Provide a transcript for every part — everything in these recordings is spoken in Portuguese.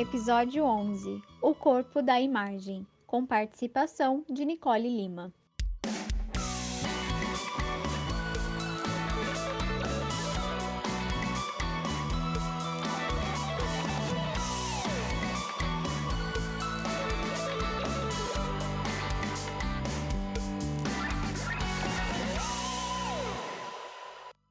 Episódio 11 O Corpo da Imagem, com participação de Nicole Lima.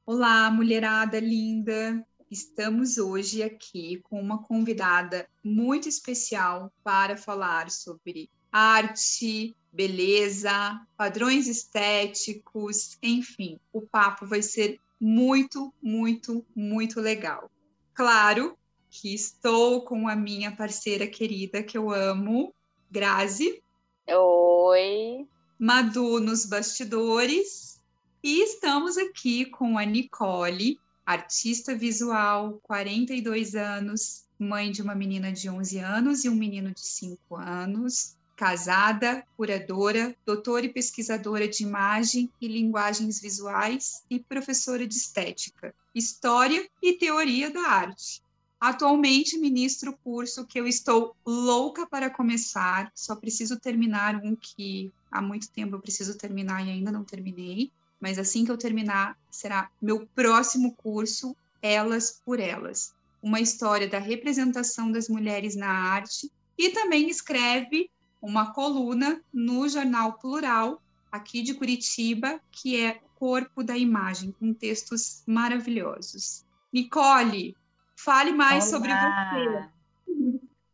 Olá, mulherada linda! Estamos hoje aqui com uma convidada muito especial para falar sobre arte, beleza, padrões estéticos, enfim, o papo vai ser muito, muito, muito legal. Claro que estou com a minha parceira querida que eu amo, Grazi. Oi. Madu nos bastidores. E estamos aqui com a Nicole, artista visual, 42 anos, mãe de uma menina de 11 anos e um menino de 5 anos, casada, curadora, doutora e pesquisadora de imagem e linguagens visuais e professora de estética, história e teoria da arte. Atualmente ministro o curso que eu estou louca para começar, só preciso terminar um que há muito tempo eu preciso terminar e ainda não terminei, mas assim que eu terminar, será meu próximo curso, Elas por Elas, uma história da representação das mulheres na arte, e também escreve uma coluna no Jornal Plural, aqui de Curitiba, que é Corpo da Imagem, com textos maravilhosos. Nicole, fale mais Olá. sobre você.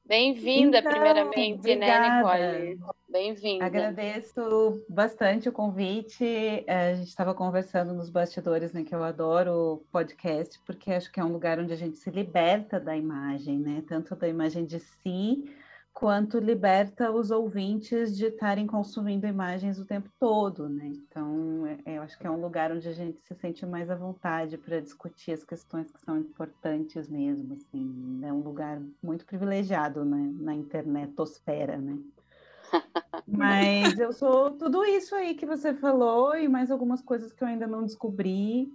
Bem-vinda, Então, primeiramente, né, obrigada. Nicole? Bem-vinda. Agradeço bastante o convite. É, A gente estava conversando nos bastidores, né, que eu adoro podcast, porque acho que é um lugar onde a gente se liberta da imagem, né? Tanto da imagem de si, quanto liberta os ouvintes de estarem consumindo imagens o tempo todo, né? Então, é- eu acho que é um lugar onde a gente se sente mais à vontade para discutir as questões que são importantes mesmo, assim. É um lugar muito privilegiado, né, na internetosfera, né? Mas eu sou tudo isso aí que você falou e mais algumas coisas que eu ainda não descobri.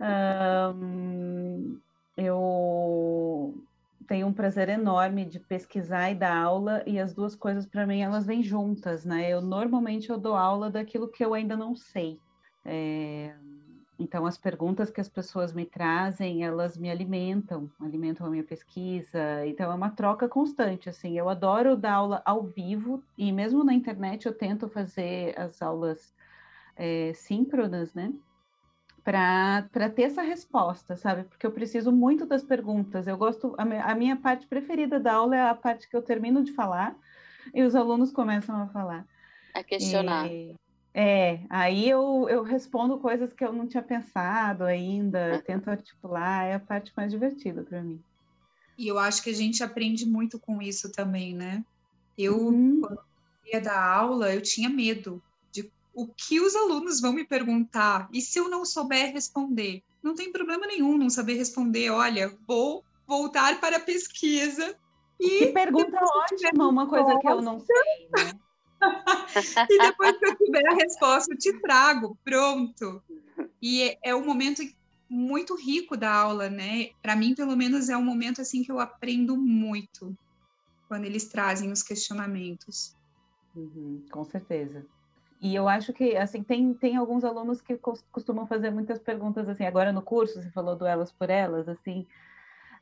Ahn, eu tenho um prazer enorme de pesquisar e dar aula e as duas coisas para mim elas vêm juntas, né? Eu normalmente eu dou aula daquilo que eu ainda não sei. É, então as perguntas que as pessoas me trazem, elas me alimentam, alimentam a minha pesquisa. Então é uma troca constante, assim. Eu adoro dar aula ao vivo e mesmo na internet eu tento fazer as aulas é, síncronas, né? Para ter essa resposta, sabe? Porque eu preciso muito das perguntas. Eu gosto, a, mi- a minha parte preferida da aula é a parte que eu termino de falar e os alunos começam a falar. A questionar. E- é, aí eu, eu respondo coisas que eu não tinha pensado ainda, tento articular, é a parte mais divertida para mim. E eu acho que a gente aprende muito com isso também, né? Eu, Uhum. quando eu ia dar aula, eu tinha medo de o que os alunos vão me perguntar e se eu não souber responder. Não tem problema nenhum não saber responder. Olha, vou voltar para a pesquisa Que e, pergunta ótima, uma coisa que eu não sei, né? e depois que eu tiver a resposta, eu te trago. Pronto. E é, é um momento muito rico da aula, né? Para mim, pelo menos, é um momento assim que eu aprendo muito quando eles trazem os questionamentos. Uhum, com certeza. E eu acho que, assim, tem, tem alguns alunos que cos- costumam fazer muitas perguntas, assim, agora no curso, você falou do Elas por Elas, assim,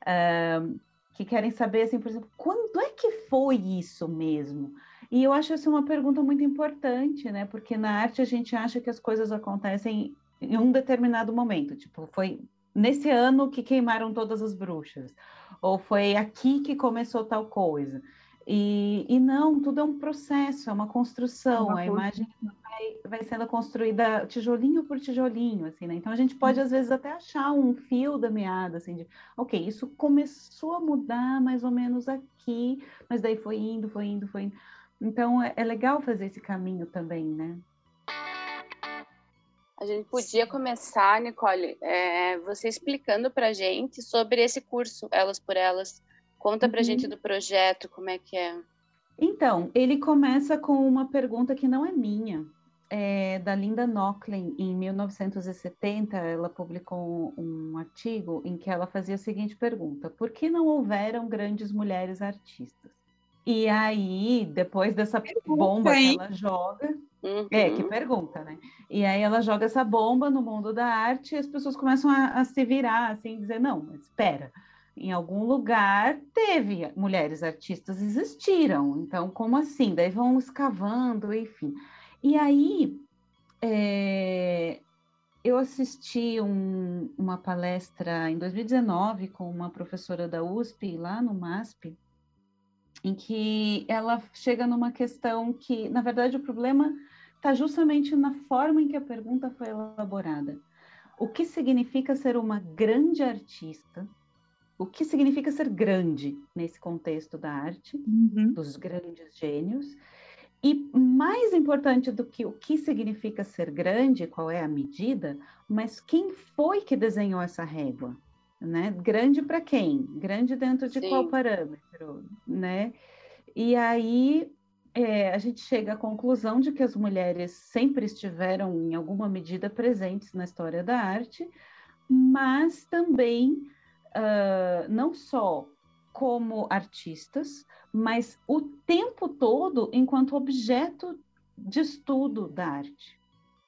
ahn, que querem saber, assim, por exemplo, quando é que foi isso mesmo? E eu acho essa uma pergunta muito importante, né? Porque na arte a gente acha que as coisas acontecem em um determinado momento, tipo, foi nesse ano que queimaram todas as bruxas, ou foi aqui que começou tal coisa. E, e não, tudo é um processo, é uma construção, Uma a imagem vai, vai sendo construída tijolinho por tijolinho, assim, né? Então a gente pode, às vezes, até achar um fio da meada, assim, de, ok, isso começou a mudar mais ou menos aqui, mas daí foi indo, foi indo, foi indo. Então é, é legal fazer esse caminho também, né? A gente podia começar, Nicole, é, você explicando para gente sobre esse curso, Elas por Elas. Conta para Uhum. gente do projeto, como é que é. Então, ele começa com uma pergunta que não é minha. é da Linda Nochlin, em 1970, ela publicou um, um artigo em que ela fazia a seguinte pergunta: por que não houveram grandes mulheres artistas? E aí, depois dessa pergunta, bomba hein? que ela joga, uhum. é, que pergunta, né? E aí ela joga essa bomba no mundo da arte e as pessoas começam a, a se virar, assim, dizer, não, mas espera, em algum lugar teve mulheres artistas, existiram, então como assim? Daí vão escavando, enfim. E aí, é, eu assisti um, uma palestra em 2019 com uma professora da USP, lá no MASP, em que ela chega numa questão que, na verdade, o problema está justamente na forma em que a pergunta foi elaborada. O que significa ser uma grande artista? O que significa ser grande nesse contexto da arte, uhum. dos grandes gênios? E mais importante do que o que significa ser grande, qual é a medida, mas quem foi que desenhou essa régua? Né? Grande para quem? Grande dentro de Sim. qual parâmetro, né? E aí é, a gente chega à conclusão de que as mulheres sempre estiveram em alguma medida presentes na história da arte, mas também uh, não só como artistas, mas o tempo todo enquanto objeto de estudo da arte.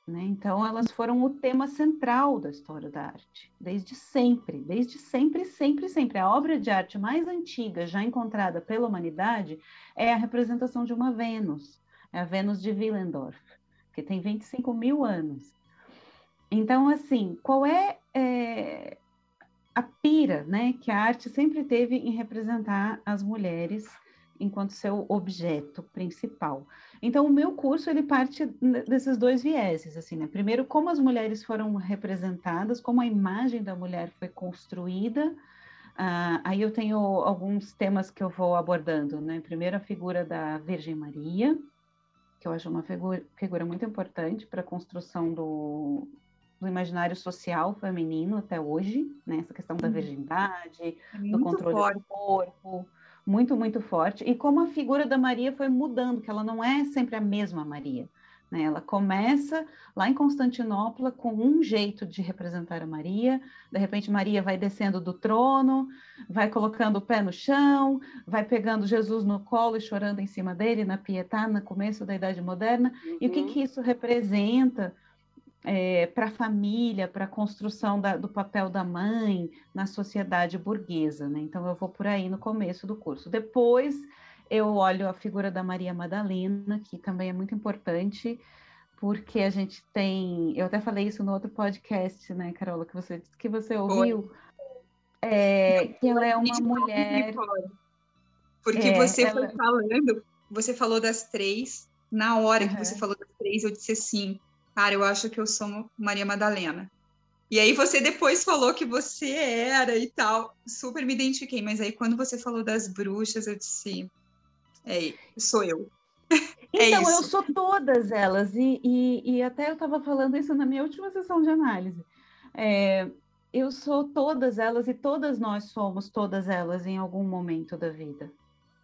Né? Então, elas foram o tema central da história da arte, desde sempre, desde sempre, sempre, sempre. A obra de arte mais antiga já encontrada pela humanidade é a representação de uma Vênus, é a Vênus de Willendorf, que tem 25 mil anos. Então, assim, qual é, é a pira né, que a arte sempre teve em representar as mulheres enquanto seu objeto principal. Então, o meu curso ele parte desses dois vieses, assim, né? Primeiro, como as mulheres foram representadas, como a imagem da mulher foi construída. Uh, aí eu tenho alguns temas que eu vou abordando, né? Primeiro, a figura da Virgem Maria, que eu acho uma figura, figura muito importante para a construção do, do imaginário social feminino até hoje, né? Essa questão da uhum. virgindade, é do controle forte. do corpo, muito, muito forte. E como a figura da Maria foi mudando, que ela não é sempre a mesma Maria. Né? Ela começa lá em Constantinopla com um jeito de representar a Maria, de repente Maria vai descendo do trono, vai colocando o pé no chão, vai pegando Jesus no colo e chorando em cima dele, na Pietà, no começo da Idade Moderna. Uhum. E o que, uhum. que isso representa? É, para a família, para a construção da, do papel da mãe na sociedade burguesa. Né? Então, eu vou por aí no começo do curso. Depois, eu olho a figura da Maria Madalena, que também é muito importante, porque a gente tem. Eu até falei isso no outro podcast, né, Carola, que você que você ouviu. É, que ela é uma mulher. Porque é, você ela... foi falando, você falou das três, na hora uhum. que você falou das três, eu disse assim cara, eu acho que eu sou Maria Madalena. E aí você depois falou que você era e tal, super me identifiquei, mas aí quando você falou das bruxas, eu disse, é, sou eu. É então, é eu sou todas elas, e, e, e até eu estava falando isso na minha última sessão de análise. É, eu sou todas elas e todas nós somos todas elas em algum momento da vida,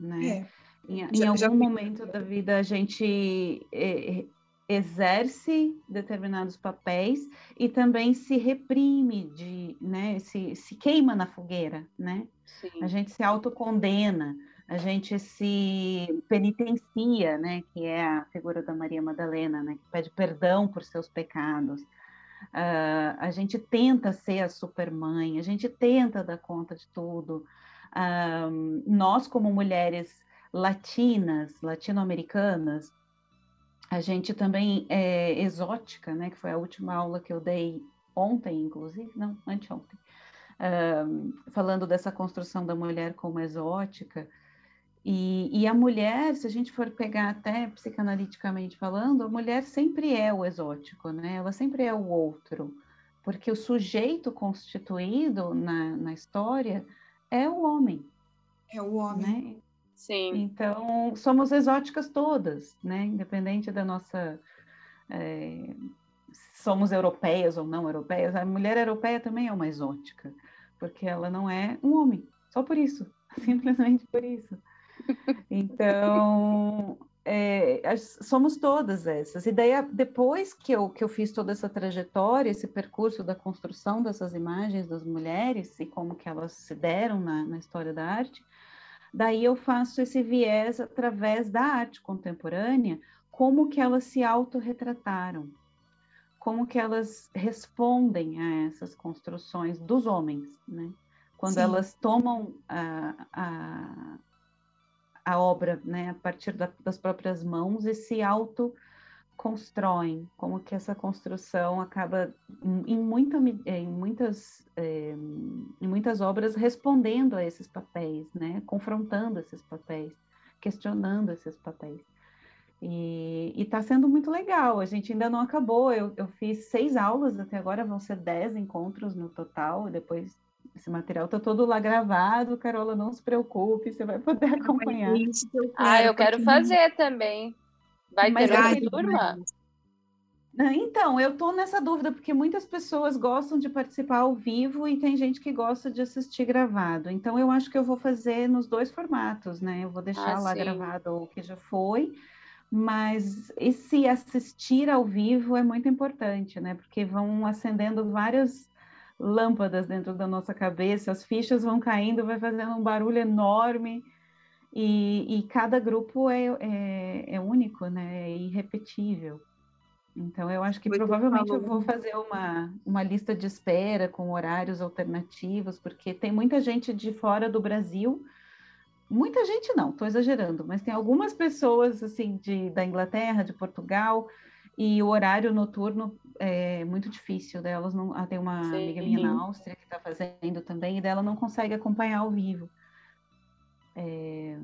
né? É. Em, já, em, algum já... momento da vida a gente é, exerce determinados papéis e também se reprime de, né, se, se queima na fogueira, né? Sim. A gente se autocondena, a gente se penitencia, né, que é a figura da Maria Madalena, né, que pede perdão por seus pecados. Uh, a gente tenta ser a supermãe, a gente tenta dar conta de tudo. Uh, nós, como mulheres latinas, latino-americanas, a gente também é exótica, né? Que foi a última aula que eu dei ontem, inclusive, não, anteontem, falando dessa construção da mulher como exótica. E, e, a mulher, se a gente for pegar até psicanaliticamente falando, a mulher sempre é o exótico, né? Ela sempre é o outro, porque o sujeito constituído na, na história é o homem. É o homem. Né? Sim. Então, somos exóticas todas, né? Independente da nossa. É, somos europeias ou não europeias, a mulher europeia também é uma exótica, porque ela não é um homem, só por isso, simplesmente por isso. Então, é, somos todas essas. E daí, depois que eu, que eu fiz toda essa trajetória, esse percurso da construção dessas imagens das mulheres e como que elas se deram na, na história da arte, daí eu faço esse viés através da arte contemporânea, como que elas se autorretrataram, como que elas respondem a essas construções dos homens, né? Quando Sim. elas tomam a, a a obra, né, a partir da, das próprias mãos e se auto constroem, como que essa construção acaba em, muita, em muitas é, em muitas obras respondendo a esses papéis, né, confrontando esses papéis, questionando esses papéis. E está sendo muito legal. A gente ainda não acabou. Eu, eu fiz seis aulas até agora, vão ser dez encontros no total. Depois esse material está todo lá gravado, Carola, não se preocupe, você vai poder acompanhar. Ah, eu quero fazer também. Vai Mas ter outra turma? Então, eu estou nessa dúvida, porque muitas pessoas gostam de participar ao vivo e tem gente que gosta de assistir gravado. Então, eu acho que eu vou fazer nos dois formatos, né? Eu vou deixar ah, lá sim. gravado o que já foi, mas esse assistir ao vivo é muito importante, né? Porque vão acendendo várias lâmpadas dentro da nossa cabeça, as fichas vão caindo, vai fazendo um barulho enorme, e, e cada grupo é, é, é, único, né? É irrepetível. Então, eu acho que Muito provavelmente eu vou fazer uma, uma lista de espera com horários alternativos, porque tem muita gente de fora do Brasil, muita gente não, estou exagerando, mas tem algumas pessoas assim de, da Inglaterra, de Portugal, e o horário noturno é muito difícil delas. Não, ah, tem uma Sim. amiga minha na Áustria que está fazendo também, e dela não consegue acompanhar ao vivo. É,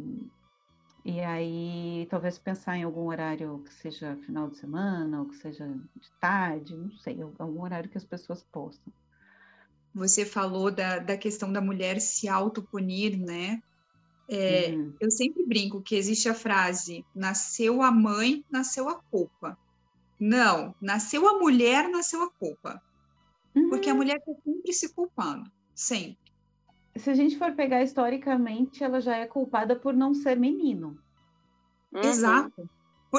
e aí, talvez pensar em algum horário que seja final de semana, ou que seja de tarde, não sei, algum horário que as pessoas possam. Você falou da, da questão da mulher se autopunir, né? É, uhum. Eu sempre brinco que existe a frase: nasceu a mãe, nasceu a culpa. Não, nasceu a mulher, nasceu a culpa. Uhum. Porque a uhum. mulher está sempre se culpando, sempre. Se a gente for pegar historicamente, ela já é culpada por não ser menino. Uhum. Exato.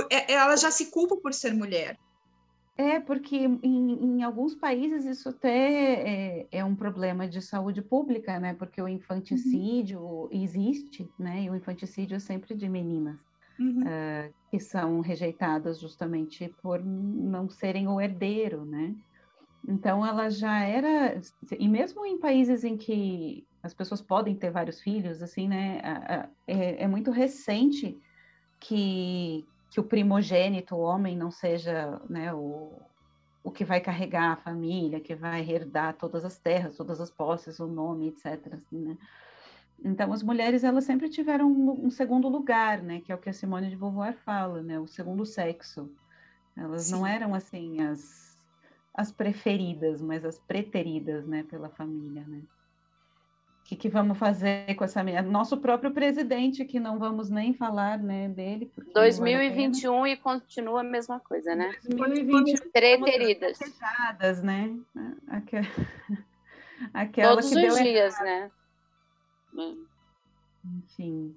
É, ela já se culpa por ser mulher. É, porque em, em alguns países isso até é, é, um problema de saúde pública, né? Porque o infanticídio uhum. existe, né? E o infanticídio é sempre de meninas uhum. uh, que são rejeitadas justamente por não serem o herdeiro, né? Então ela já era, e mesmo em países em que as pessoas podem ter vários filhos, assim, né? É, é muito recente que, que o primogênito, o homem, não seja né, o, o que vai carregar a família, que vai herdar todas as terras, todas as posses, o nome, etc. Assim, né? Então, as mulheres, elas sempre tiveram um, um, segundo lugar, né? Que é o que a Simone de Beauvoir fala, né? O segundo sexo. Elas Sim. não eram, assim, as, as preferidas, mas as preteridas, né? Pela família, né? O que, que vamos fazer com essa minha... Nosso próprio presidente, que não vamos nem falar, né, dele. 2021 vale e continua a mesma coisa, né? 2021. Preteridas. né? Aquela, aquela Todos os dias, errado. né? Enfim.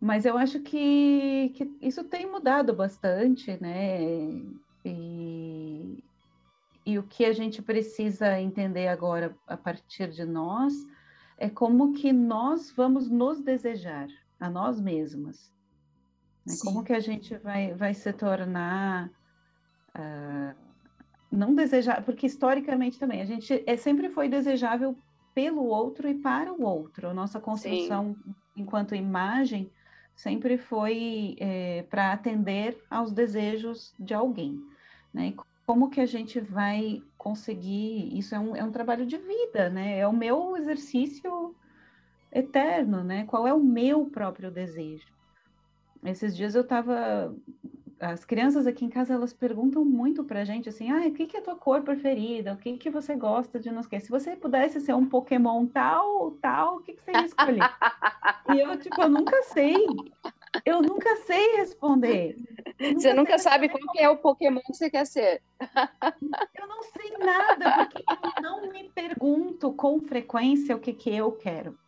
Mas eu acho que, que isso tem mudado bastante, né? E, e o que a gente precisa entender agora a partir de nós é como que nós vamos nos desejar a nós mesmas. Né? Como que a gente vai, vai se tornar uh, não desejar, porque historicamente também a gente é, sempre foi desejável pelo outro e para o outro. A nossa construção Sim. enquanto imagem sempre foi é, para atender aos desejos de alguém, né? E como que a gente vai conseguir? Isso é um, é um trabalho de vida, né? É o meu exercício eterno, né? Qual é o meu próprio desejo? Esses dias eu estava as crianças aqui em casa elas perguntam muito pra gente assim, ah, o que, que é a tua cor preferida? O que, que você gosta de não sei. Se você pudesse ser um Pokémon tal, tal, o que, que você ia escolher? e eu, tipo, eu nunca sei. Eu nunca sei responder. Nunca você nunca sabe qual que é o Pokémon que você quer ser. eu não sei nada, porque eu não me pergunto com frequência o que, que eu quero.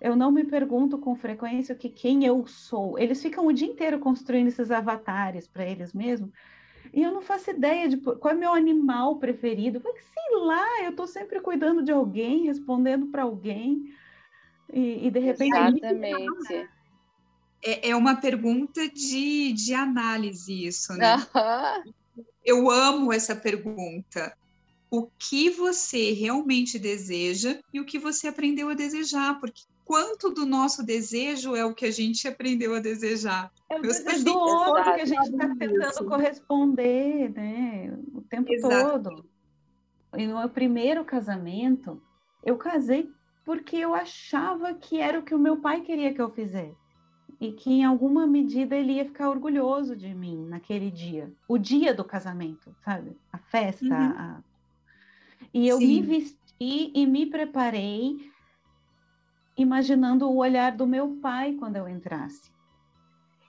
Eu não me pergunto com frequência que quem eu sou. Eles ficam o dia inteiro construindo esses avatares para eles mesmos. E eu não faço ideia de qual é meu animal preferido. Sei lá, eu estou sempre cuidando de alguém, respondendo para alguém. E, e, de repente. Exatamente. É, é uma pergunta de, de análise, isso, né? Eu amo essa pergunta. O que você realmente deseja e o que você aprendeu a desejar, porque quanto do nosso desejo é o que a gente aprendeu a desejar. É o desejo do outro que a gente está tentando corresponder, né? O tempo Exato. todo. E no meu primeiro casamento, eu casei porque eu achava que era o que o meu pai queria que eu fizesse. E que em alguma medida ele ia ficar orgulhoso de mim naquele dia. O dia do casamento, sabe? A festa. Uhum. A... E eu Sim. me vesti e me preparei imaginando o olhar do meu pai quando eu entrasse.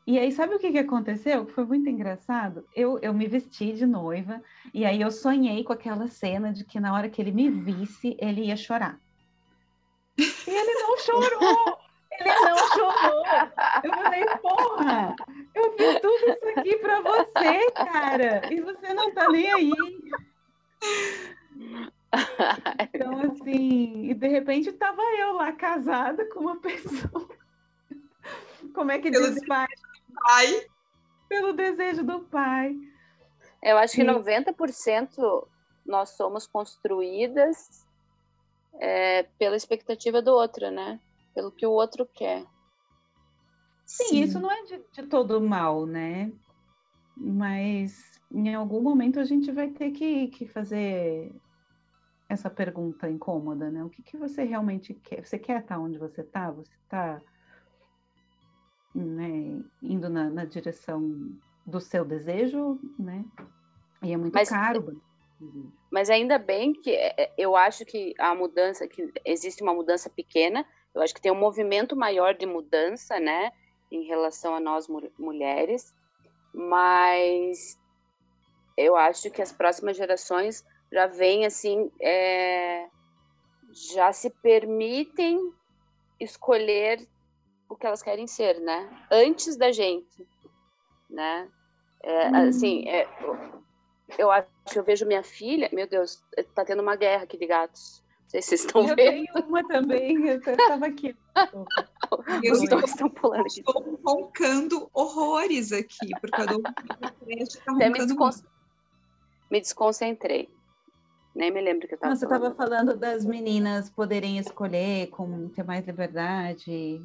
E aí, sabe o que, que aconteceu? Foi muito engraçado. Eu, eu me vesti de noiva, e aí eu sonhei com aquela cena de que na hora que ele me visse, ele ia chorar. E ele não chorou! Ele não chorou! Eu falei, porra! Eu fiz tudo isso aqui pra você, cara! E você não tá nem aí! Então, assim, e de repente tava eu lá casada com uma pessoa. Como é que Pelo diz pai? pai? Pelo desejo do pai. Eu acho que 90% nós somos construídas é, pela expectativa do outro, né? Pelo que o outro quer. Sim, Sim. isso não é de, de todo mal, né? Mas em algum momento a gente vai ter que, que fazer essa pergunta incômoda, né? O que, que você realmente quer? Você quer estar onde você está? Você está né, indo na, na, direção do seu desejo, né? E é muito mas, caro. Mas ainda bem que é, é, eu acho que a mudança, que existe uma mudança pequena, eu acho que tem um movimento maior de mudança, né? Em relação a nós mulheres, mas eu acho que as próximas gerações já vem assim, é, já se permitem escolher o que elas querem ser, né? Antes da gente, né? É, hum. Assim, é, eu acho eu vejo minha filha, meu Deus, tá tendo uma guerra aqui de gatos. Não sei se vocês estão eu vendo. Eu tenho uma também, eu estava aqui. Os dois estão pulando aqui. Estou roncando horrores aqui, porque eu dou... Até me, descon... me desconcentrei. Nem me lembro que eu estava Você estava falando das meninas poderem escolher, com ter mais liberdade.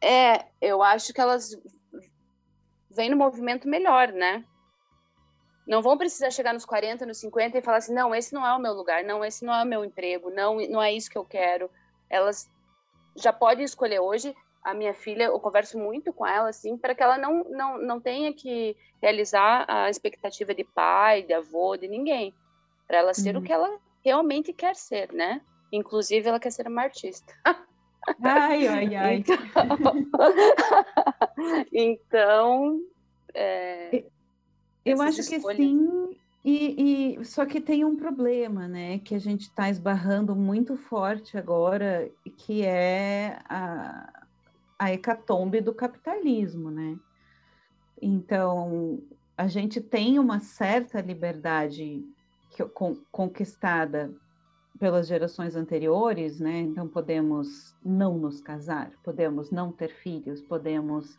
É, eu acho que elas vêm no movimento melhor, né? Não vão precisar chegar nos 40, nos 50 e falar assim, não, esse não é o meu lugar, não, esse não é o meu emprego, não, não é isso que eu quero. Elas já podem escolher hoje. A minha filha, eu converso muito com ela, assim, para que ela não, não, não tenha que realizar a expectativa de pai, de avô, de ninguém para ela ser uhum. o que ela realmente quer ser, né? Inclusive, ela quer ser uma artista. Ai, ai, ai. Então, então é, eu acho escolhas... que sim, e, e, só que tem um problema, né? Que a gente está esbarrando muito forte agora, que é a, a hecatombe do capitalismo, né? Então, a gente tem uma certa liberdade conquistada pelas gerações anteriores, né? Então podemos não nos casar, podemos não ter filhos, podemos,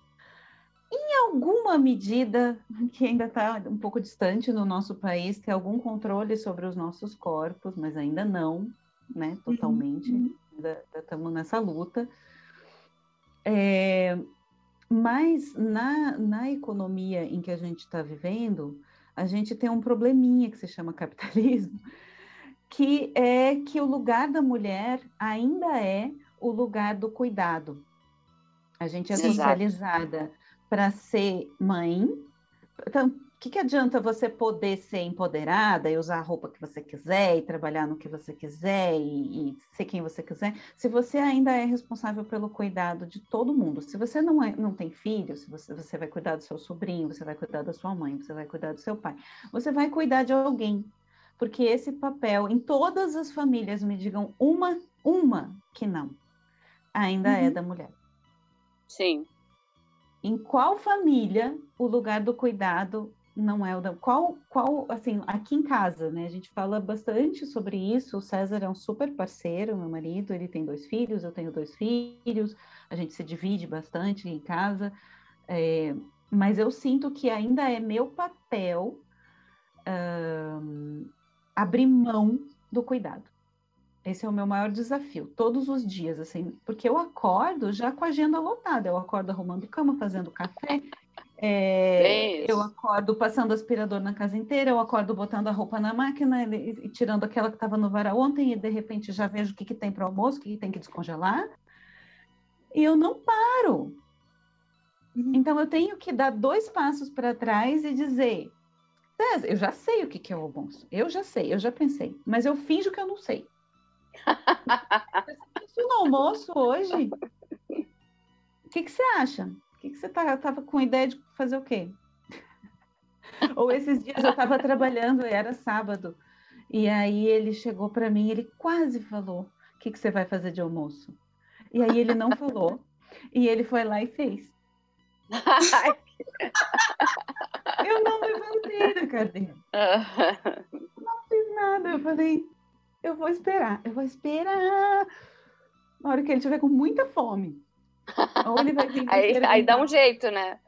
em alguma medida, que ainda está um pouco distante no nosso país, ter algum controle sobre os nossos corpos, mas ainda não, né? Totalmente, uhum. ainda estamos nessa luta. É, mas na, na economia em que a gente está vivendo, a gente tem um probleminha que se chama capitalismo, que é que o lugar da mulher ainda é o lugar do cuidado. A gente é socializada para ser mãe. Então, o que, que adianta você poder ser empoderada e usar a roupa que você quiser e trabalhar no que você quiser e, e, ser quem você quiser, se você ainda é responsável pelo cuidado de todo mundo? Se você não, é, não tem filho, se você, você vai cuidar do seu sobrinho, você vai cuidar da sua mãe, você vai cuidar do seu pai, você vai cuidar de alguém. Porque esse papel, em todas as famílias, me digam uma, uma que não. ainda é uhum. é da mulher. Sim. Em qual família o lugar do cuidado não é o da. Qual, qual, assim, aqui em casa, né? A gente fala bastante sobre isso. O César é um super parceiro, meu marido, ele tem dois filhos, eu tenho dois filhos, a gente se divide bastante em casa. É, mas eu sinto que ainda é meu papel uh, abrir mão do cuidado. Esse é o meu maior desafio, todos os dias, assim, porque eu acordo já com a agenda lotada, eu acordo arrumando cama, fazendo café, é, eu acordo passando aspirador na casa inteira, eu acordo botando a roupa na máquina e, e tirando aquela que estava no varal ontem e de repente já vejo o que, que tem para o almoço, o que, que tem que descongelar. E eu não paro. Uhum. Então eu tenho que dar dois passos para trás e dizer: eu já sei o que, que é o almoço, eu já sei, eu já pensei, mas eu finjo que eu não sei. Isso no almoço hoje? O que, que você acha? O que, que você tá, tava com ideia de fazer o quê? Ou esses dias eu estava trabalhando e era sábado. E aí ele chegou para mim, ele quase falou: O que, que você vai fazer de almoço? E aí ele não falou. E ele foi lá e fez. eu não levantei da cadeira. Não fiz nada. Eu falei, eu vou esperar, eu vou esperar. Na hora que ele tiver com muita fome. Ou ele vai vir aí, aí dá um jeito, né?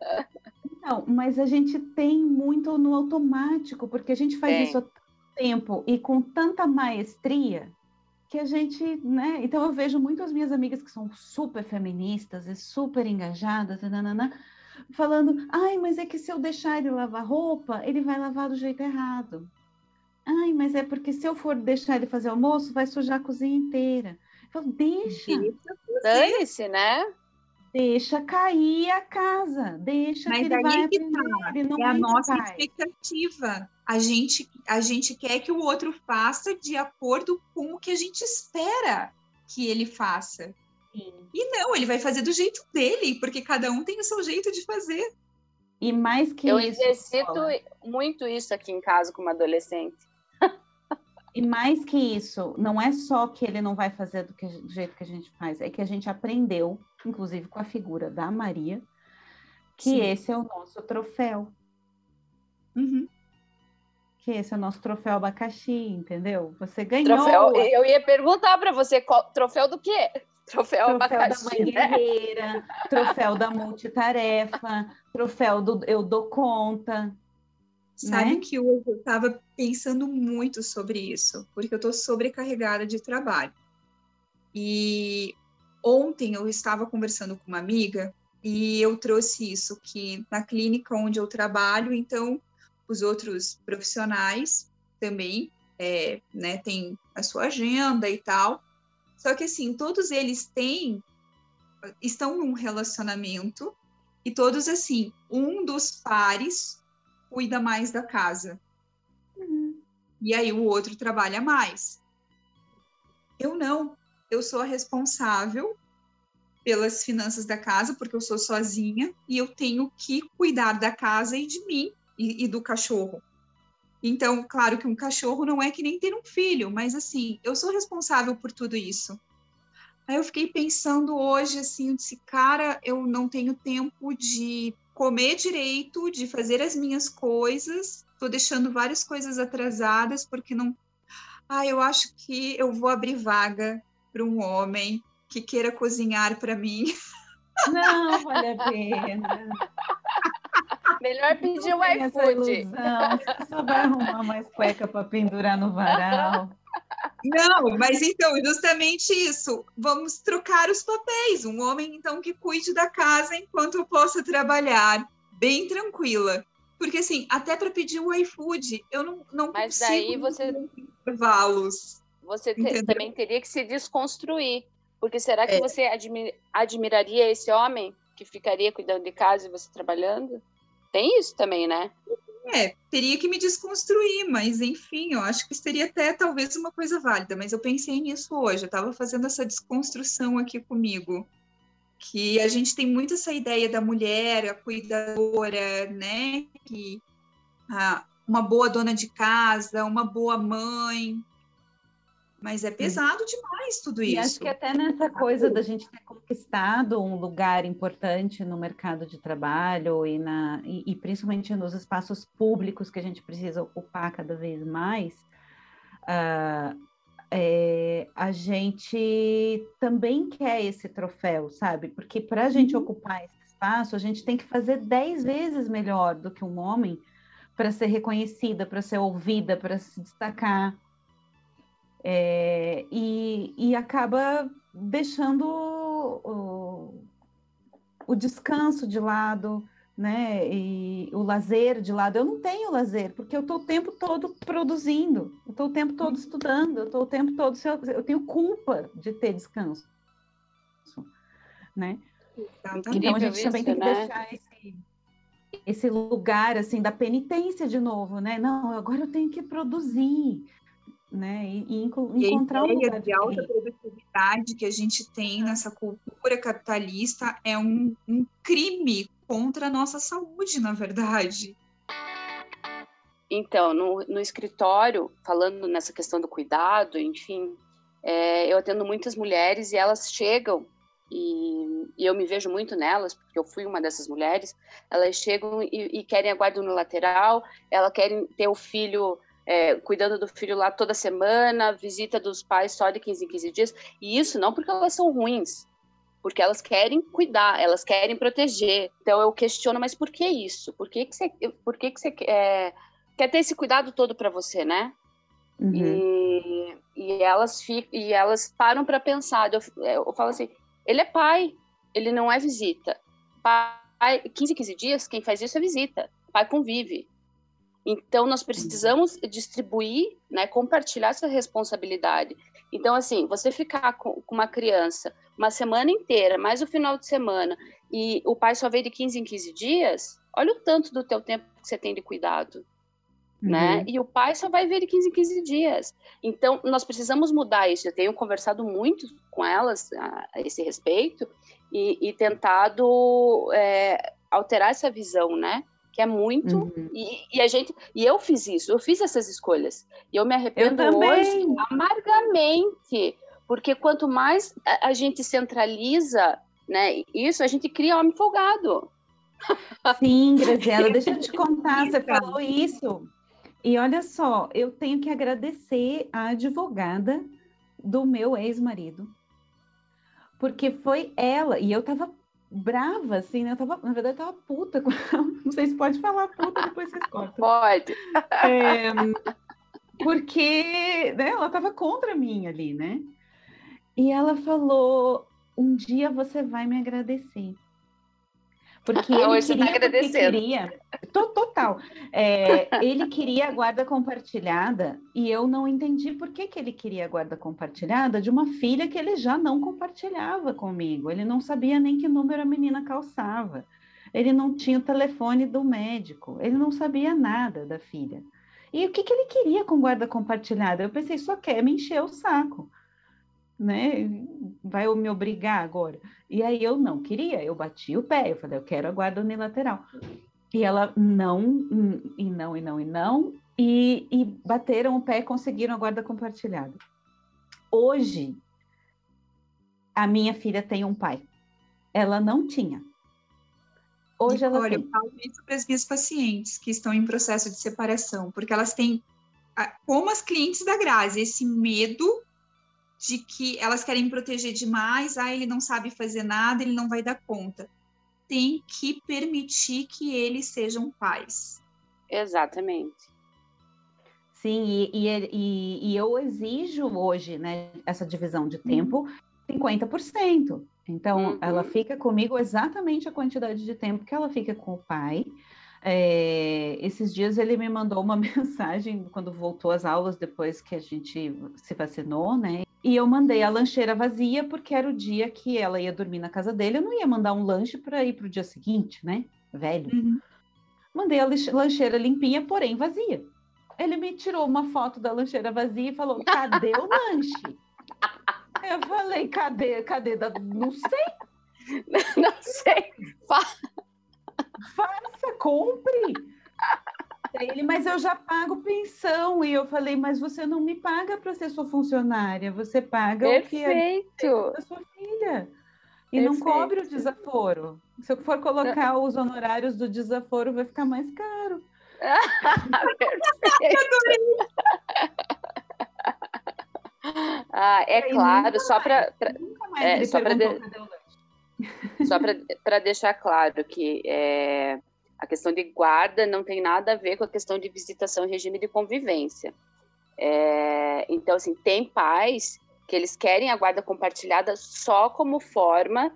Não, mas a gente tem muito no automático, porque a gente faz tem. isso há tanto tempo e com tanta maestria que a gente, né? Então eu vejo muito as minhas amigas que são super feministas e super engajadas, nanana, falando: ai, mas é que se eu deixar ele lavar roupa, ele vai lavar do jeito errado. Ai, mas é porque se eu for deixar ele fazer almoço, vai sujar a cozinha inteira. Eu falo, deixa. Dane-se, né? Deixa cair a casa, deixa mas que ele vai que tá. Ele não é a nossa expectativa. A gente, a gente quer que o outro faça de acordo com o que a gente espera que ele faça. Sim. E não, ele vai fazer do jeito dele, porque cada um tem o seu jeito de fazer. E mais que eu isso. Eu exercito muito isso aqui em casa com uma adolescente. E mais que isso, não é só que ele não vai fazer do, que, do, jeito que a gente faz, é que a gente aprendeu, inclusive com a figura da Maria, que Sim. esse é o nosso troféu. Uhum. Que esse é o nosso troféu abacaxi, entendeu? Você ganhou. Troféu, eu ia perguntar para você, qual, troféu do quê? Troféu, troféu abacaxi, da mãe né? guerreira, troféu da multitarefa, troféu do eu dou conta. Sabe né? que hoje eu estava pensando muito sobre isso, porque eu estou sobrecarregada de trabalho. E ontem eu estava conversando com uma amiga e eu trouxe isso, que na clínica onde eu trabalho, então, os outros profissionais também é, né, têm a sua agenda e tal. Só que, assim, todos eles têm, estão num relacionamento e todos, assim, um dos pares cuida mais da casa. Uhum. E aí o outro trabalha mais. Eu não. Eu sou a responsável pelas finanças da casa, porque eu sou sozinha e eu tenho que cuidar da casa e de mim e, e do cachorro. Então, claro que um cachorro não é que nem ter um filho, mas assim, eu sou responsável por tudo isso. Aí eu fiquei pensando hoje, assim, eu disse, cara, eu não tenho tempo de comer direito, de fazer as minhas coisas. Estou deixando várias coisas atrasadas porque não. Ah, eu acho que eu vou abrir vaga para um homem que queira cozinhar para mim. Não, vale a pena. Melhor pedir o iFood. Só vai arrumar mais cueca para pendurar no varal. Não, mas então, justamente isso. Vamos trocar os papéis. Um homem, então, que cuide da casa enquanto eu possa trabalhar, bem tranquila. Porque, assim, até para pedir o iFood, eu não, não mas consigo daí você intervalos. Você te, também teria que se desconstruir. Porque será que é. você admir, admiraria esse homem que ficaria cuidando de casa e você trabalhando? Tem isso também, né? É, teria que me desconstruir, mas enfim, eu acho que seria até talvez uma coisa válida, mas eu pensei nisso hoje, eu estava fazendo essa desconstrução aqui comigo, que a gente tem muito essa ideia da mulher, a cuidadora, né, que a, uma boa dona de casa, uma boa mãe, Mas é pesado demais tudo isso. E acho que até nessa coisa da gente ter conquistado um lugar importante no mercado de trabalho e, na, e, e principalmente nos espaços públicos que a gente precisa ocupar cada vez mais, uh, é, a gente também quer esse troféu, sabe? Porque para a gente uhum. ocupar esse espaço, a gente tem que fazer dez vezes melhor do que um homem para ser reconhecida, para ser ouvida, para se destacar. É, e, e, acaba deixando o, o, descanso de lado, né? E o lazer de lado. Eu não tenho lazer, porque eu estou o tempo todo produzindo, eu estou o tempo todo estudando, eu estou o tempo todo. Eu tenho culpa de ter descanso, né? Então a gente também tem que né? deixar esse, esse lugar assim da penitência de novo, né? Não, agora eu tenho que produzir, né? E, e encontrar um lugar de alta produtividade que a gente tem nessa cultura capitalista é um, um crime contra a nossa saúde, na verdade. Então, no, no escritório, falando nessa questão do cuidado, enfim, é, eu atendo muitas mulheres e elas chegam e, e, eu me vejo muito nelas, porque eu fui uma dessas mulheres, elas chegam e, e querem a guarda unilateral, elas querem ter o filho é, cuidando do filho lá toda semana, visita dos pais só de 15 em 15 dias. E isso não porque elas são ruins, porque elas querem cuidar, elas querem proteger. Então eu questiono, mas por que isso? Por que, que você, por que que você é, quer ter esse cuidado todo para você, né? Uhum. E, e, elas ficam, e elas param para pensar. Eu, eu falo assim: ele é pai, ele não é visita. Pai, 15, 15 dias, quem faz isso é visita. Pai convive. Então, nós precisamos distribuir, né, compartilhar essa responsabilidade. Então, assim, você ficar com, com, uma criança uma semana inteira, mais o final de semana, e o pai só veio de 15 em 15 dias, olha o tanto do teu tempo que você tem de cuidado. Né? Uhum. Né? E o pai só vai ver de 15 em 15 dias. Então, nós precisamos mudar isso. Eu tenho conversado muito com elas a, a esse respeito e, e tentado é, alterar essa visão, né? Que é muito uhum. e, e, a gente e eu fiz isso, eu fiz essas escolhas e eu me arrependo eu hoje amargamente, porque quanto mais a, a, gente centraliza, né, isso a gente cria homem folgado. Sim, Graziela, deixa eu te contar, você falou isso. E olha só, eu tenho que agradecer a advogada do meu ex-marido, porque foi ela, e eu estava brava, assim, né? Eu tava, na verdade, eu tava puta com ela. Não sei se pode falar puta, depois vocês cortam. Pode. É, porque né, ela tava contra mim ali, né? E ela falou: um dia você vai me agradecer. Porque ele Hoje tá queria, tá agradecendo. queria total. É, ele queria a guarda compartilhada e eu não entendi por que, que ele queria a guarda compartilhada de uma filha que ele já não compartilhava comigo. Ele não sabia nem que número a menina calçava. Ele não tinha o telefone do médico. Ele não sabia nada da filha. E o que, que ele queria com guarda compartilhada? Eu pensei, só quer me encher o saco né? Vai me obrigar agora. E aí eu não queria, eu bati o pé, eu falei, eu quero a guarda unilateral. E ela não, e não, e não, e não, e, e bateram o pé e conseguiram a guarda compartilhada. Hoje, a minha filha tem um pai. Ela não tinha. Hoje ela Olha, tem. eu falo isso para as minhas pacientes que estão em processo de separação, porque elas têm, como as clientes da Grazi, esse medo de que elas querem proteger demais, ah, ele não sabe fazer nada, ele não vai dar conta. Tem que permitir que eles sejam pais. Exatamente. Sim, e, e, e eu exijo hoje, né, essa divisão de tempo, uhum. 50%. Então, uhum. ela fica comigo exatamente a quantidade de tempo que ela fica com o pai. É, esses dias ele me mandou uma mensagem quando voltou às aulas depois que a gente se vacinou, né? E eu mandei a lancheira vazia porque era o dia que ela ia dormir na casa dele. Eu não ia mandar um lanche para ir para o dia seguinte, né? Velho. Uhum. Mandei a lancheira limpinha, porém vazia. Ele me tirou uma foto da lancheira vazia e falou: cadê o lanche? Eu falei, cadê? Cadê? Da... Não sei. Não sei. Faça, compre. ele, mas eu já pago pensão. E eu falei, mas você não me paga para ser sua funcionária, você paga Perfeito. o que é da sua filha. E Perfeito. não cobre o desaforo. Se eu for colocar os honorários do desaforo, vai ficar mais caro. ah, é claro, só para é, só para de... só para deixar claro que é, a questão de guarda não tem nada a ver com a questão de visitação e regime de convivência. É, então, assim, tem pais que eles querem a guarda compartilhada só como forma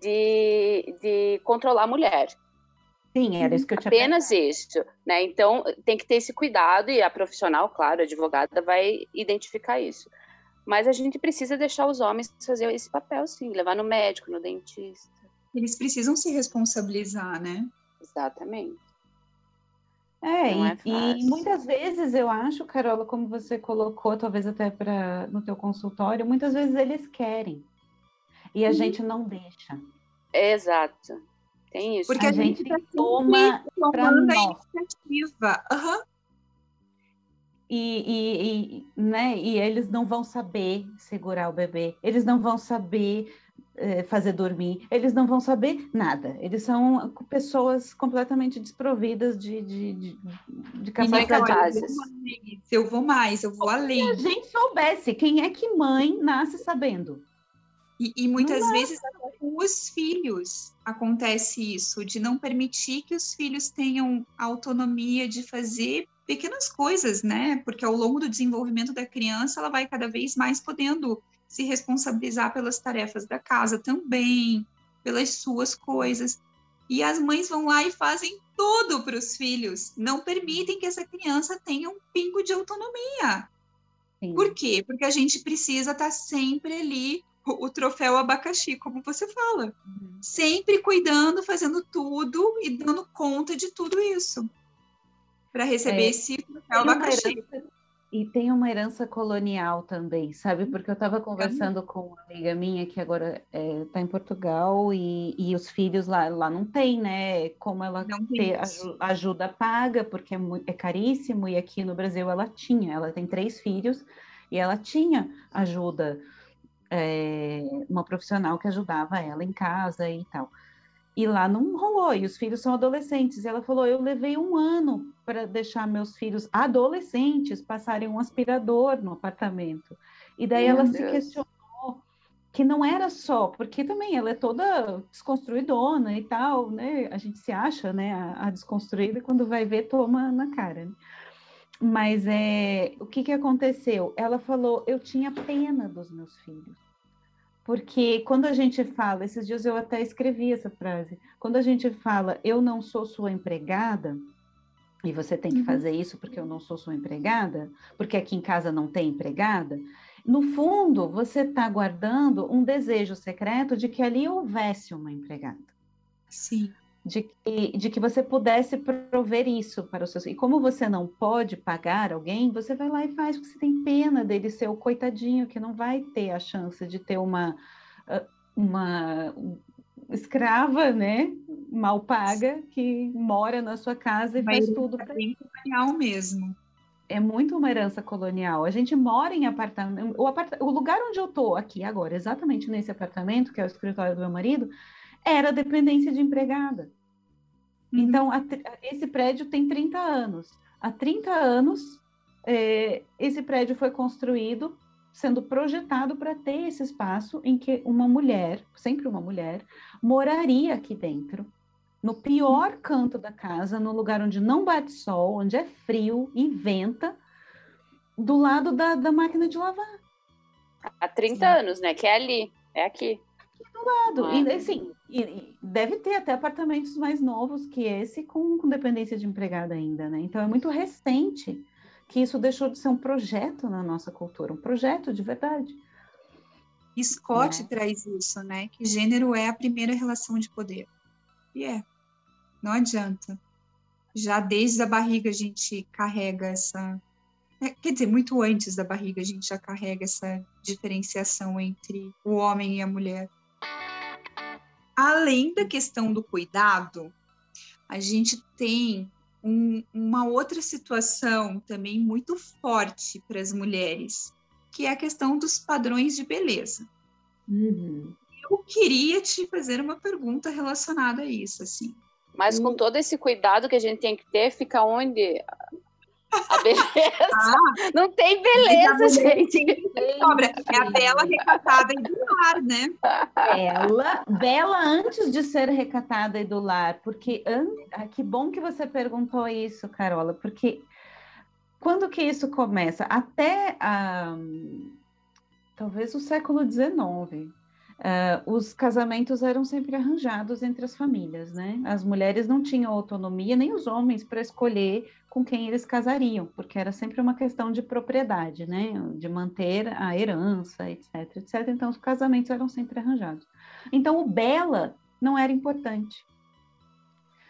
de, de controlar a mulher. Sim, era isso que eu tinha Apenas pensado. isso, né? Então, tem que ter esse cuidado e a profissional, claro, a advogada vai identificar isso. Mas a gente precisa deixar os homens fazer esse papel, sim, levar no médico, no dentista. Eles precisam se responsabilizar, né? Exatamente. É, e, é e, muitas vezes eu acho, Carola, como você colocou, talvez até para no teu consultório, muitas vezes eles querem e a uhum. gente não deixa. Exato. Tem isso. Porque a, a gente, gente tá toma para nós. iniciativa. Uhum. E, e, e, né, e eles não vão saber segurar o bebê, eles não vão saber eh, fazer dormir, eles não vão saber nada. Eles são pessoas completamente desprovidas de, de, de, de capacidade. Eu vou mais, eu vou além. Se a gente soubesse quem é que mãe nasce sabendo. E, e muitas vezes com os filhos acontece isso, de não permitir que os filhos tenham autonomia de fazer pequenas coisas, né? Porque ao longo do desenvolvimento da criança, ela vai cada vez mais podendo se responsabilizar pelas tarefas da casa também, pelas suas coisas. E as mães vão lá e fazem tudo para os filhos, não permitem que essa criança tenha um pingo de autonomia. Sim. Por quê? Porque a gente precisa estar tá sempre ali, o, o troféu abacaxi, como você fala. Uhum. Sempre cuidando, fazendo tudo e dando conta de tudo isso. Para receber é, esse troféu abacaxi. Herança, e tem uma herança colonial também, sabe? Porque eu estava conversando com uma amiga minha que agora está é, em Portugal e, e os filhos lá, lá não tem, né? Como ela ter ajuda paga, porque é, muito, é caríssimo, e aqui no Brasil ela tinha, ela tem três filhos e ela tinha ajuda, é, uma profissional que ajudava ela em casa e tal. E lá não rolou, e os filhos são adolescentes. E ela falou: eu levei um ano para deixar meus filhos adolescentes passarem um aspirador no apartamento. E daí Meu ela Deus. se questionou que não era só, porque também ela é toda desconstruidona e tal, né? A gente se acha, né, a, a desconstruída, e quando vai ver, toma na cara. Né? Mas é, o que, que aconteceu? Ela falou: eu tinha pena dos meus filhos porque quando a gente fala, esses dias eu até escrevi essa frase, quando a gente fala eu não sou sua empregada, e você tem que uhum. fazer isso porque eu não sou sua empregada, porque aqui em casa não tem empregada, no fundo você está guardando um desejo secreto de que ali houvesse uma empregada. Sim. De que, de que você pudesse prover isso para os seus. E como você não pode pagar alguém, você vai lá e faz, porque você tem pena dele ser o coitadinho que não vai ter a chance de ter uma, ah, uma escrava, né? Mal paga, que mora na sua casa e Mas faz tudo. É bem colonial mesmo. É muito uma herança colonial. A gente mora em apartamento. O, apart... o lugar onde eu tô aqui agora, exatamente nesse apartamento, que é o escritório do meu marido, era dependência de empregada. Uhum. Então, a, esse prédio tem 30 anos. Há 30 anos, é, esse prédio foi construído sendo projetado para ter esse espaço em que uma mulher, sempre uma mulher, moraria aqui dentro, no pior canto da casa, no lugar onde não bate sol, onde é frio e venta, do lado da, da máquina de lavar. Há 30 Sim. anos, né? Que é ali, é aqui do lado. E assim, e, deve ter até apartamentos mais novos que esse com, com, dependência de empregada ainda, né? Então é muito recente que isso deixou de ser um projeto na nossa cultura, um projeto de verdade. Scott é. traz isso, né? Que gênero é a primeira relação de poder. E é. Não adianta. Já desde a barriga a gente carrega essa. É, quer dizer, muito antes da barriga a gente já carrega essa diferenciação entre o homem e a mulher além da questão do cuidado, a gente tem um, uma outra situação também muito forte para as mulheres, que é a questão dos padrões de beleza. Uhum. Eu queria te fazer uma pergunta relacionada a isso, assim. Mas com todo esse cuidado que a gente tem que ter, fica onde a beleza. Ah, não tem beleza, gente. Sobra. É a bela recatada e do lar, né? Bela, bela antes de ser recatada e do lar. Porque ah, que bom que você perguntou isso, Carola, porque quando que isso começa? Até ah, talvez o século XIX. Uh, os casamentos eram sempre arranjados entre as famílias, né? As mulheres não tinham autonomia, nem os homens, para escolher com quem eles casariam, porque era sempre uma questão de propriedade, né? De manter a herança, etc, etc. Então, os casamentos eram sempre arranjados. Então, o bela não era importante.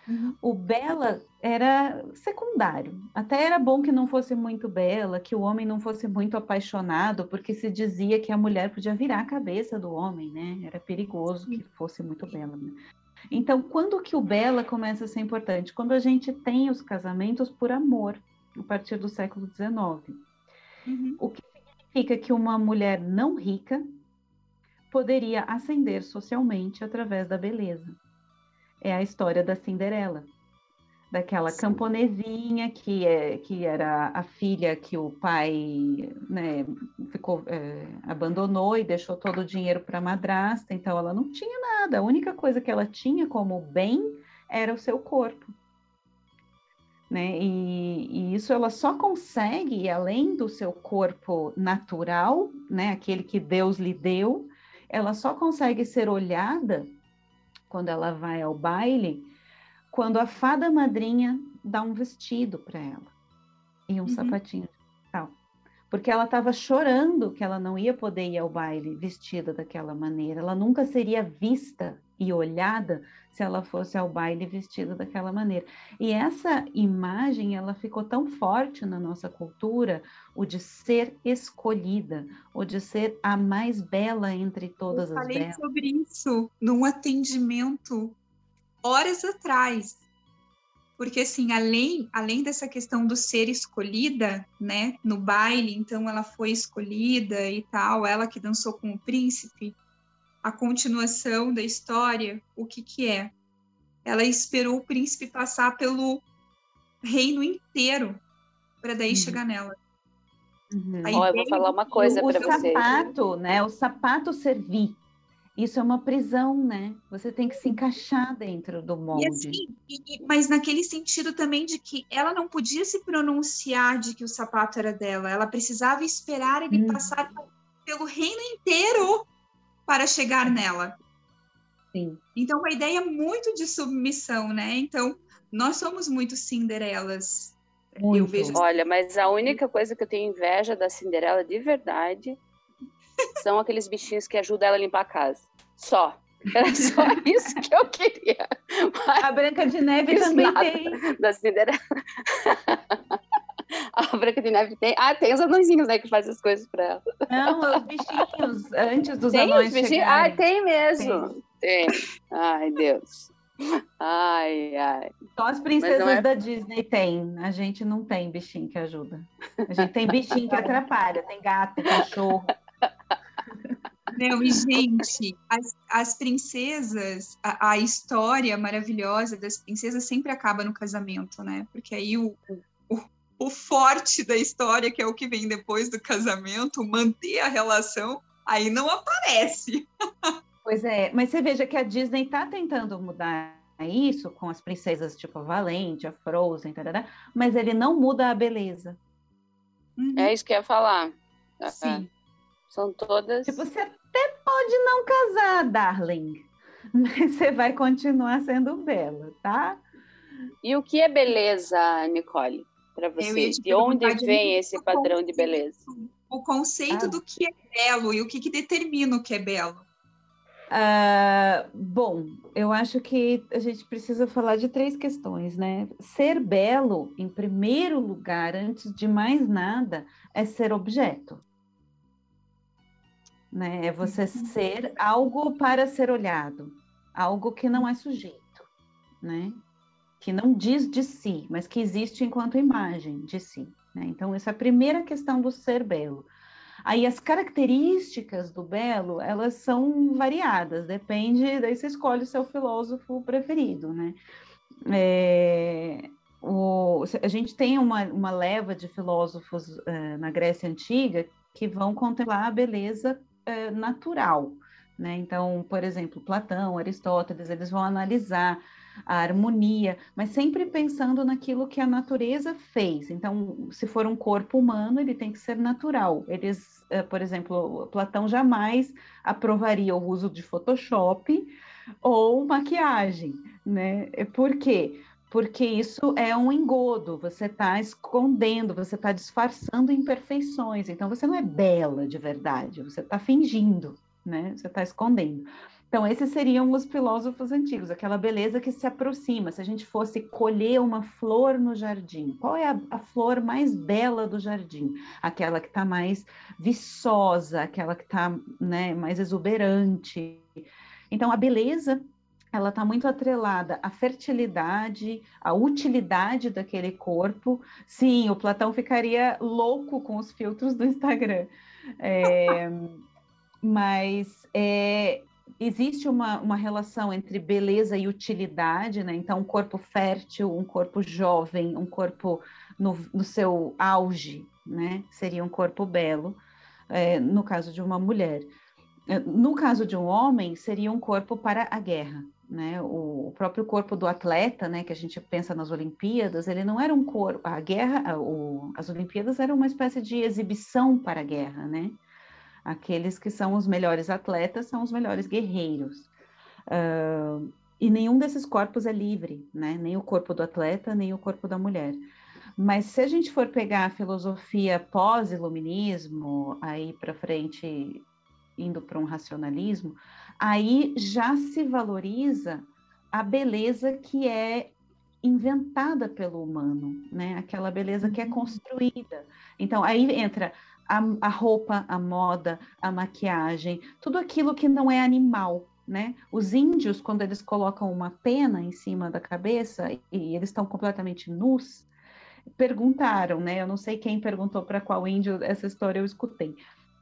Uhum. O bela era secundário. Até era bom que não fosse muito bela, que o homem não fosse muito apaixonado, porque se dizia que a mulher podia virar a cabeça do homem, né? Era perigoso que fosse muito bela. Né? Então, quando que o bela começa a ser importante? Quando a gente tem os casamentos por amor, a partir do século XIX. Uhum. O que significa que uma mulher não rica poderia ascender socialmente através da beleza é a história da Cinderela, daquela Sim. camponesinha que, é, que era a filha que o pai né, ficou, é, abandonou e deixou todo o dinheiro para a madrasta, então ela não tinha nada, a única coisa que ela tinha como bem era o seu corpo. Né? E, e, isso ela só consegue, além do seu corpo natural, né, aquele que Deus lhe deu, ela só consegue ser olhada quando ela vai ao baile, quando a fada madrinha dá um vestido para ela e um uhum. sapatinho tal. Porque ela estava chorando que ela não ia poder ir ao baile vestida daquela maneira. Ela nunca seria vista e olhada se ela fosse ao baile vestida daquela maneira. E essa imagem, ela ficou tão forte na nossa cultura, o de ser escolhida, o de ser a mais bela entre todas Eu as belas. falei sobre isso num atendimento horas atrás. Porque assim, além, além dessa questão do ser escolhida, né, no baile, então ela foi escolhida e tal, ela que dançou com o príncipe, a continuação da história, o que que é? Ela esperou o príncipe passar pelo reino inteiro para daí uhum. chegar nela. Uhum. Ó, eu vou falar uma coisa para você. O sapato, né? O sapato servir. Isso é uma prisão, né? Você tem que se encaixar dentro do molde. E assim, e, mas naquele sentido também de que ela não podia se pronunciar de que o sapato era dela. Ela precisava esperar ele uhum. passar pelo reino inteiro para chegar nela. Sim. Então, uma ideia muito de submissão, né? Então, nós somos muito Cinderelas. Muito. Eu vejo... Assim. Olha, mas a única coisa que eu tenho inveja da Cinderela de verdade são aqueles bichinhos que ajudam ela a limpar a casa. Só. Era só isso que eu queria. Mas a Branca de Neve também tem. Da Cinderela. A Branca de Neve tem. Ah, tem os anõezinhos, né, que fazem as coisas para ela. Não, os bichinhos, antes dos tem anões. Os bichinhos? Ah, tem mesmo. Tem. tem. Ai, Deus. Ai, ai. Só as princesas é... da Disney tem. A gente não tem bichinho que ajuda. A gente tem bichinho que atrapalha. Tem gato, cachorro. Não, e gente, as, as princesas, a, a, história maravilhosa das princesas sempre acaba no casamento, né? Porque aí o, o, forte da história, que é o que vem depois do casamento, manter a relação, aí não aparece. Pois é, mas você veja que a Disney está tentando mudar isso com as princesas tipo a Valente, a Frozen, tarará, mas ele não muda a beleza. Uhum. É isso que eu ia falar. Sim. São todas. Tipo, você até pode não casar, darling, mas você vai continuar sendo bela, tá? E o que é beleza, Nicole? Para você? De onde vem esse padrão de beleza? O conceito ah. do que é belo e o que, que determina o que é belo. Uh, bom, eu acho que a gente precisa falar de três questões, né? Ser belo, em primeiro lugar, antes de mais nada, é ser objeto. Né? É você uhum. ser algo para ser olhado, algo que não é sujeito, né? Que não diz de si, mas que existe enquanto imagem de si. Né? Então, essa é a primeira questão do ser belo. Aí as características do belo, elas são variadas, depende, daí você escolhe o seu filósofo preferido, né? É, o, a gente tem uma, uma leva de filósofos é, na Grécia Antiga que vão contemplar a beleza é, natural, né? Então, por exemplo, Platão, Aristóteles, eles vão analisar a harmonia, mas sempre pensando naquilo que a natureza fez. Então, se for um corpo humano, ele tem que ser natural. Eles, eh, por exemplo, Platão jamais aprovaria o uso de Photoshop ou maquiagem, né? Por quê? Porque isso é um engodo, você está escondendo, você está disfarçando imperfeições. Então, você não é bela de verdade, você está fingindo, né? Você está escondendo. Então, esses seriam os filósofos antigos, aquela beleza que se aproxima. Se a gente fosse colher uma flor no jardim, qual é a, a flor mais bela do jardim? Aquela que está mais viçosa, aquela que está né, mais exuberante. Então, a beleza ela está muito atrelada à fertilidade, à utilidade daquele corpo. Sim, o Platão ficaria louco com os filtros do Instagram. É, mas é, existe uma, uma relação entre beleza e utilidade, né? Então, um corpo fértil, um corpo jovem, um corpo no, no seu auge, né? Seria um corpo belo, é, no caso de uma mulher. É, no caso de um homem, seria um corpo para a guerra, né? O, próprio corpo do atleta, né? Que a gente pensa nas Olimpíadas, ele não era um corpo. A guerra, o, as Olimpíadas eram uma espécie de exibição para a guerra, né? Aqueles que são os melhores atletas são os melhores guerreiros. Uh, e nenhum desses corpos é livre, né? Nem o corpo do atleta, nem o corpo da mulher. Mas se a gente for pegar a filosofia pós-iluminismo, aí para frente, indo para um racionalismo, aí já se valoriza a beleza que é inventada pelo humano, né? Aquela beleza que é uhum. construída. Então aí entra a, a roupa, a moda, a maquiagem, tudo aquilo que não é animal, né? Os índios, quando eles colocam uma pena em cima da cabeça e eles estão completamente nus, perguntaram, né? Eu não sei quem perguntou para qual índio essa história eu escutei.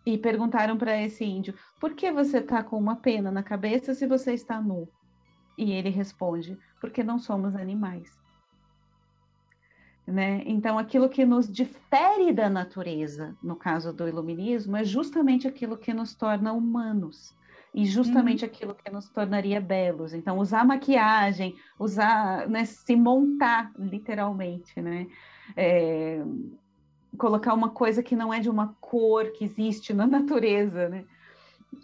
E perguntaram para esse índio: por que você está com uma pena na cabeça se você está nu? E ele responde: porque não somos animais. Né? Então, aquilo que nos difere da natureza, no caso do iluminismo, é justamente aquilo que nos torna humanos e justamente uhum. aquilo que nos tornaria belos. Então, usar maquiagem, usar, né, se montar literalmente, né? É, colocar uma coisa que não é de uma cor que existe na natureza, né?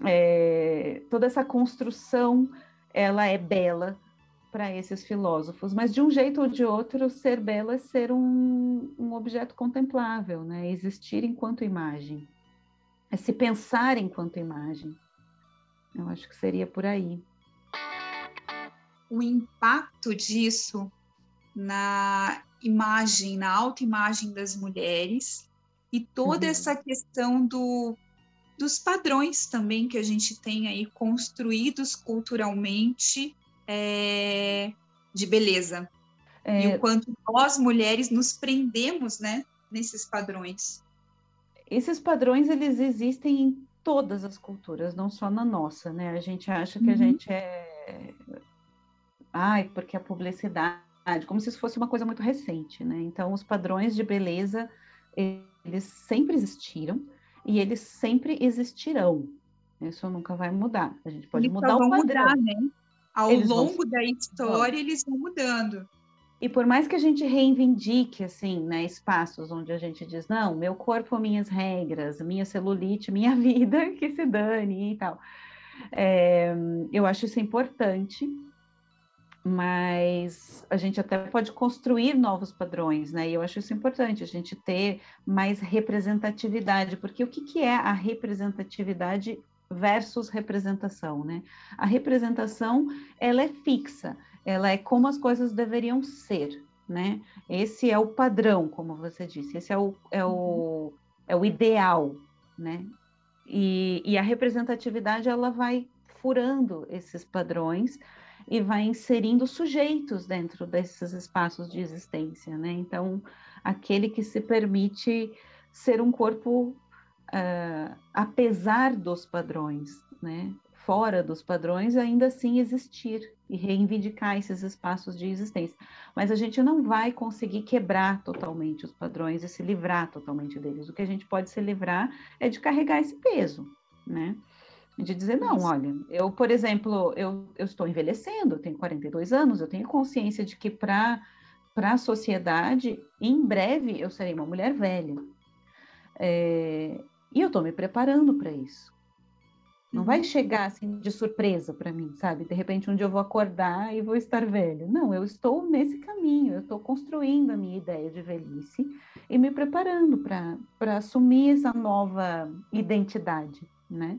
É, toda essa construção, ela é bela para esses filósofos, mas de um jeito ou de outro, ser belo é ser um, um objeto contemplável, né? Existir enquanto imagem, é se pensar enquanto imagem. Eu acho que seria por aí. O impacto disso na imagem, na autoimagem das mulheres e toda uhum. essa questão do, dos padrões também que a gente tem aí construídos culturalmente é, de beleza. É... E o quanto nós, mulheres, nos prendemos né, nesses padrões. Esses padrões, eles existem em todas as culturas, não só na nossa, né? A gente acha que uhum. a gente é... Ai, porque a publicidade... Como se isso fosse uma coisa muito recente, né? Então, os padrões de beleza, eles sempre existiram e eles sempre existirão. Isso nunca vai mudar. A gente pode eles mudar o padrão. Mudar, né? Ao eles longo vão... da história, eles vão mudando. E por mais que a gente reivindique, assim, né, espaços onde a gente diz, não, meu corpo, minhas regras, minha celulite, minha vida, que se dane e tal. É, eu acho isso importante, mas a gente até pode construir novos padrões, né? E eu acho isso importante, a gente ter mais representatividade, porque o que, que é a representatividade versus representação, né? A representação, ela é fixa, ela é como as coisas deveriam ser, né? Esse é o padrão, como você disse, esse é o, é o, é o ideal, né? E, e a representatividade, ela vai furando esses padrões e vai inserindo sujeitos dentro desses espaços de existência, né? Então, aquele que se permite ser um corpo uh, apesar dos padrões, né? Fora dos padrões, ainda assim existir e reivindicar esses espaços de existência. Mas a gente não vai conseguir quebrar totalmente os padrões e se livrar totalmente deles. O que a gente pode se livrar é de carregar esse peso, né? De dizer, não, olha, eu, por exemplo, eu, eu estou envelhecendo, eu tenho 42 anos, eu tenho consciência de que para a sociedade, em breve, eu serei uma mulher velha. É, e eu estou me preparando para isso. Não vai uhum. chegar assim de surpresa para mim, sabe? De repente um dia eu vou acordar e vou estar velho. Não, eu estou nesse caminho, eu estou construindo a minha ideia de velhice e me preparando para assumir essa nova identidade, né?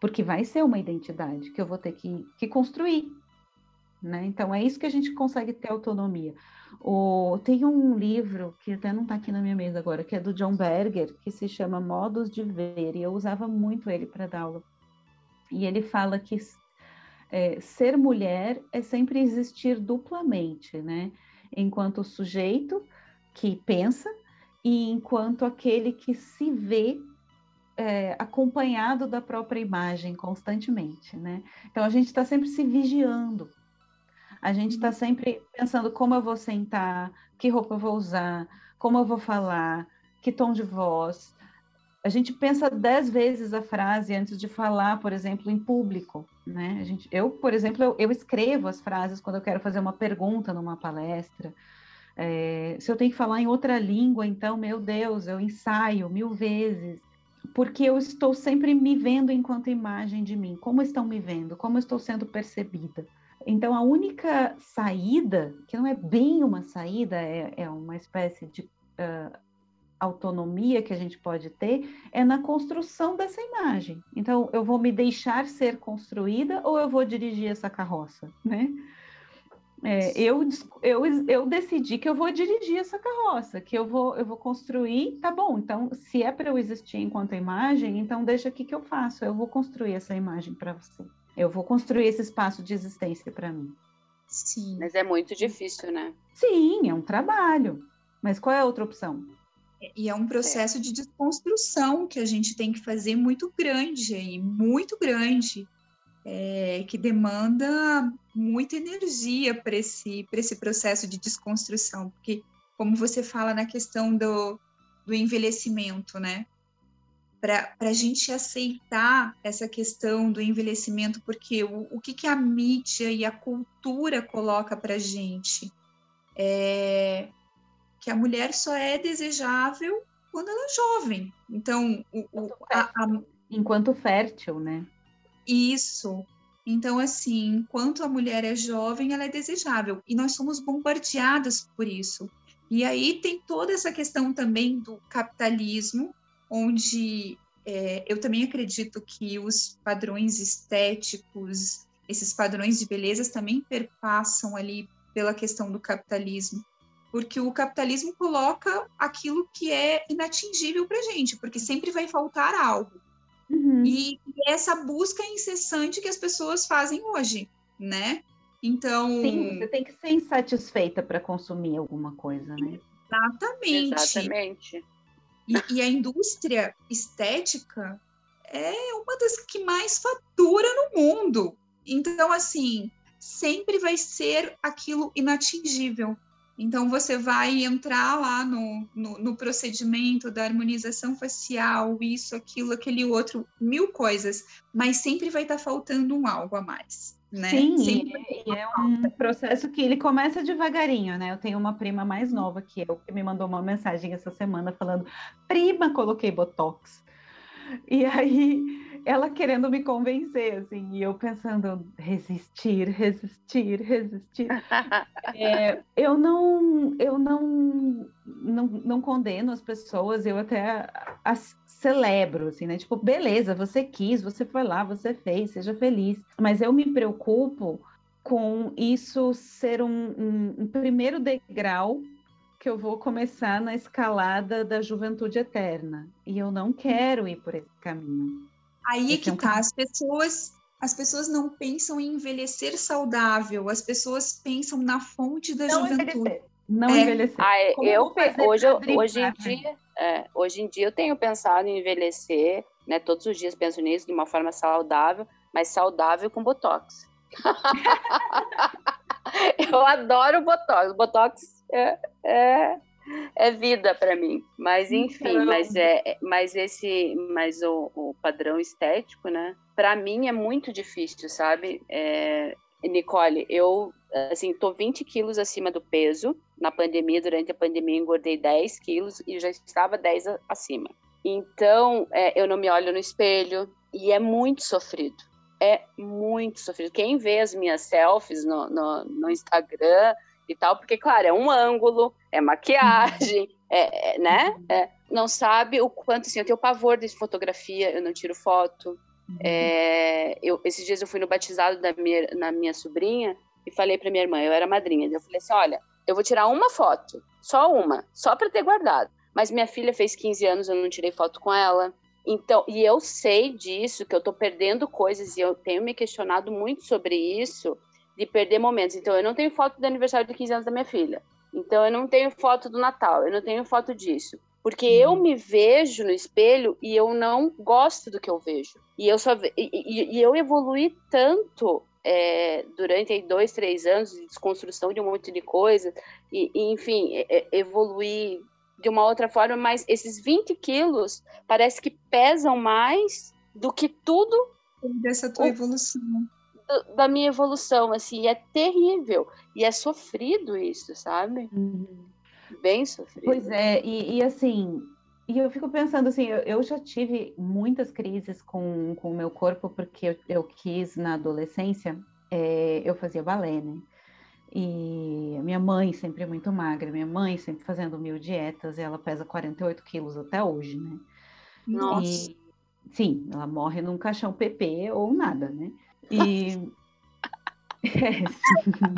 Porque vai ser uma identidade que eu vou ter que, que construir, né? Então é isso que a gente consegue ter autonomia. O, tem um livro que até não está aqui na minha mesa agora, que é do John Berger, que se chama Modos de Ver, e eu usava muito ele para dar aula. E ele fala que é, ser mulher é sempre existir duplamente, né? Enquanto sujeito que pensa e enquanto aquele que se vê é, acompanhado da própria imagem constantemente, né? Então a gente está sempre se vigiando a gente está sempre pensando como eu vou sentar, que roupa eu vou usar, como eu vou falar, que tom de voz. A gente pensa dez vezes a frase antes de falar, por exemplo, em público. Né? A gente, eu, por exemplo, eu, eu escrevo as frases quando eu quero fazer uma pergunta numa palestra. É, se eu tenho que falar em outra língua, então, meu Deus, eu ensaio mil vezes, porque eu estou sempre me vendo enquanto imagem de mim. Como estão me vendo? Como estou sendo percebida? Então, a única saída, que não é bem uma saída, é, é uma espécie de uh, autonomia que a gente pode ter, é na construção dessa imagem. Então, eu vou me deixar ser construída ou eu vou dirigir essa carroça, né? É, eu, eu, eu decidi que eu vou dirigir essa carroça, que eu vou, eu vou construir, tá bom, então se é para eu existir enquanto imagem, então deixa aqui que eu faço, eu vou construir essa imagem para você. Eu vou construir esse espaço de existência para mim. Sim. Mas é muito difícil, né? Sim, é um trabalho. Mas qual é a outra opção? E é um processo é. de desconstrução que a gente tem que fazer muito grande aí, muito grande, é, que demanda muita energia para esse, esse processo de desconstrução, porque, como você fala na questão do, do envelhecimento, né? Para a gente aceitar essa questão do envelhecimento, porque o, o que, que a mídia e a cultura coloca para a gente? É que a mulher só é desejável quando ela é jovem. Então, o, o, a, a... enquanto fértil, né? Isso. Então, assim, enquanto a mulher é jovem, ela é desejável. E nós somos bombardeadas por isso. E aí tem toda essa questão também do capitalismo, onde é, eu também acredito que os padrões estéticos, esses padrões de beleza também perpassam ali pela questão do capitalismo, porque o capitalismo coloca aquilo que é inatingível para gente, porque sempre vai faltar algo. Uhum. E, e essa busca incessante que as pessoas fazem hoje, né? Então. Sim, você tem que ser insatisfeita para consumir alguma coisa, né? Exatamente. Exatamente. E, e, a indústria estética é uma das que mais fatura no mundo. Então, assim, sempre vai ser aquilo inatingível. Então, você vai entrar lá no, no, no, procedimento da harmonização facial, isso, aquilo, aquele outro, mil coisas, mas sempre vai estar tá faltando um algo a mais. Né? Sim, e, e, é um processo que ele começa devagarinho, né? Eu tenho uma prima mais nova que eu, que me mandou uma mensagem essa semana falando: prima, coloquei Botox. E aí ela querendo me convencer, assim, e eu pensando, resistir, resistir, resistir. é, eu não, eu não, não, não condeno as pessoas, eu até as celebro, assim, né? Tipo, beleza, você quis, você foi lá, você fez, seja feliz. Mas eu me preocupo com isso ser um, um, um primeiro degrau que eu vou começar na escalada da juventude eterna. E eu não quero ir por esse caminho. Aí é que tá, as pessoas as pessoas não pensam em envelhecer saudável, as pessoas pensam na fonte da Não juventude. envelhecer. Não É. envelhecer. Ah, é, eu, hoje, hoje em dia, é, hoje em dia eu tenho pensado em envelhecer, né? Todos os dias penso nisso de uma forma saudável, mas saudável com botox. eu adoro botox. Botox é, é, é vida para mim. Mas enfim, Então. mas é, é- mas esse, mas o, o padrão estético, né? Para mim é muito difícil, sabe? É, Nicole, eu assim, tô 20 quilos acima do peso. Na pandemia, durante a pandemia, engordei 10 quilos e já estava 10 a- acima. Então, é, eu não me olho no espelho e é muito sofrido. É muito sofrido. Quem vê as minhas selfies no, no, no Instagram e tal, porque, claro, é um ângulo, é maquiagem, é, é, né? É, não sabe o quanto, assim, eu tenho pavor de fotografia, eu não tiro foto. É, eu, esses dias eu fui no batizado da minha, na minha sobrinha e falei para minha irmã, eu era madrinha, eu falei assim, olha, eu vou tirar uma foto, só uma, só para ter guardado. Mas minha filha fez 15 anos, eu não tirei foto com ela. Então, e eu sei disso, que eu tô perdendo coisas e eu tenho me questionado muito sobre isso, de perder momentos. Então, eu não tenho foto do aniversário de 15 anos da minha filha. Então, eu não tenho foto do Natal, eu não tenho foto disso. Porque eu me vejo no espelho e eu não gosto do que eu vejo. E eu só e, e- e eu evoluí tanto é, durante aí dois, três anos de desconstrução de um monte de coisa, e, e, enfim, é, evoluí de uma outra forma, mas esses 20 quilos parece que pesam mais do que tudo Dessa tua O- evolução. do- da minha evolução, assim, é terrível. E é sofrido isso, sabe? Uhum. Bem sofrido. Pois é, e, e assim, e eu fico pensando assim, eu, eu já tive muitas crises com, com o meu corpo, porque eu, eu quis na adolescência, é, eu fazia balé, né? E a minha mãe sempre muito magra, minha mãe sempre fazendo mil dietas, e ela pesa 48 quilos até hoje, né? Nossa. E, sim, ela morre num caixão PP ou nada, né? E, É, sim.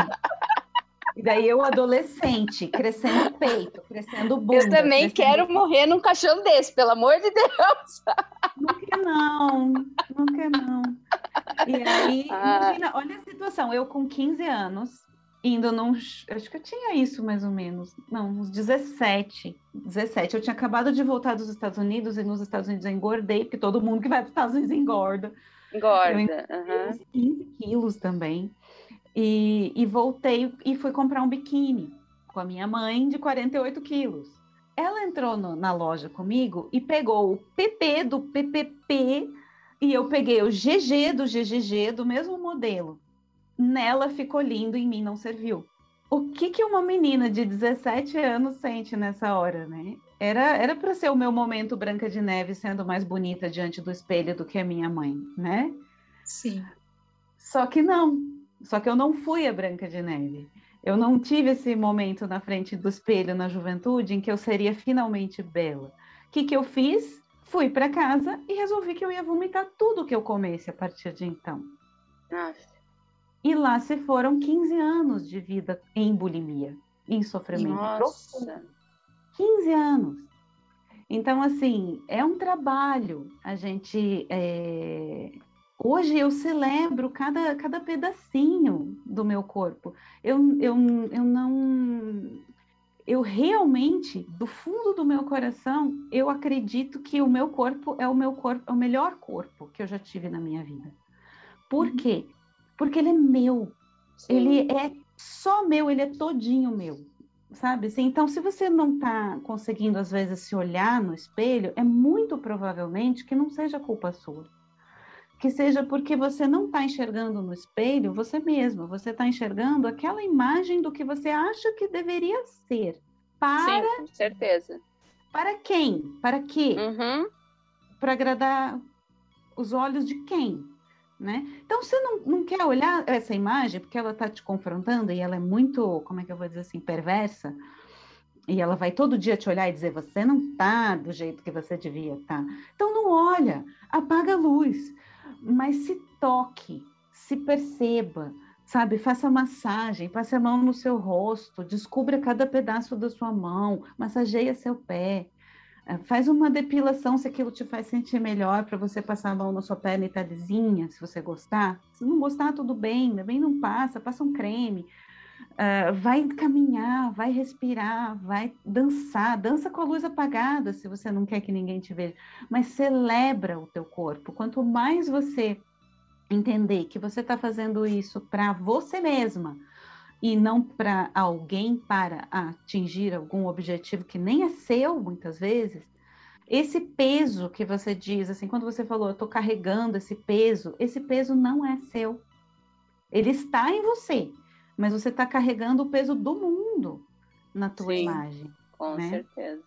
E daí eu adolescente, crescendo peito, crescendo bunda. Eu também crescendo- quero morrer num caixão desse, pelo amor de Deus. Não quer não, não quer não. E aí, Ah. imagina, olha a situação, eu com 15 anos, indo num, acho que eu tinha isso mais ou menos, não, uns 17, 17, eu tinha acabado de voltar dos Estados Unidos e nos Estados Unidos eu engordei, porque todo mundo que vai para os Estados Unidos engorda. Engorda. aham. uns 15 quilos também. E, e voltei e fui comprar um biquíni com a minha mãe de 48 quilos. Ela entrou no- na loja comigo e pegou o PP do PPP e eu peguei o GG do GGG do mesmo modelo. Nela ficou lindo, em mim não serviu. O que que uma menina de 17 anos sente nessa hora, né? Era era para ser o meu momento Branca de Neve sendo mais bonita diante do espelho do que a minha mãe, né? Sim. Só que não. Só que eu não fui a Branca de Neve. Eu não tive esse momento na frente do espelho na juventude em que eu seria finalmente bela. O que, que eu fiz? Fui para casa e resolvi que eu ia vomitar tudo que eu comesse a partir de então. Aff. E lá se foram 15 anos de vida em bulimia, em sofrimento profundo. Nossa. 15 anos. Então, assim, é um trabalho. A gente. é, Hoje eu celebro cada, cada pedacinho do meu corpo. Eu, eu, eu não. Eu realmente, do fundo do meu coração, eu acredito que o meu corpo é o meu corpo, é o melhor corpo que eu já tive na minha vida. Por quê? Porque ele é meu. Sim. Ele é só meu, ele é todinho meu, sabe? Assim, então, se você não está conseguindo, às vezes, se olhar no espelho, é muito provavelmente que não seja culpa sua. Que seja porque você não está enxergando no espelho você mesmo, você está enxergando aquela imagem do que você acha que deveria ser. Para, Sim, com certeza. para quem? Para quê? Uhum. para agradar os olhos de quem? Né? Então, você não, não quer olhar essa imagem porque ela está te confrontando e ela é muito, como é que eu vou dizer assim, perversa, e ela vai todo dia te olhar e dizer: você não está do jeito que você devia estar. Então, não olha, apaga a luz, mas se toque, se perceba, sabe? Faça massagem, passe a mão no seu rosto, descubra cada pedaço da sua mão, massageia seu pé. É, faz uma depilação se aquilo te faz sentir melhor para você passar a mão na sua pele e lisinha, se você gostar. Se não gostar, tudo bem, também não passa, passa um creme. Uh, vai caminhar, vai respirar, vai dançar, dança com a luz apagada se você não quer que ninguém te veja, mas celebra o teu corpo. Quanto mais você entender que você está fazendo isso para você mesma e não para alguém para atingir algum objetivo que nem é seu, muitas vezes, esse peso que você diz, assim, quando você falou, eu estou carregando esse peso, esse peso não é seu. Ele está em você, mas você está carregando o peso do mundo na tua Sim, imagem. Com né? certeza.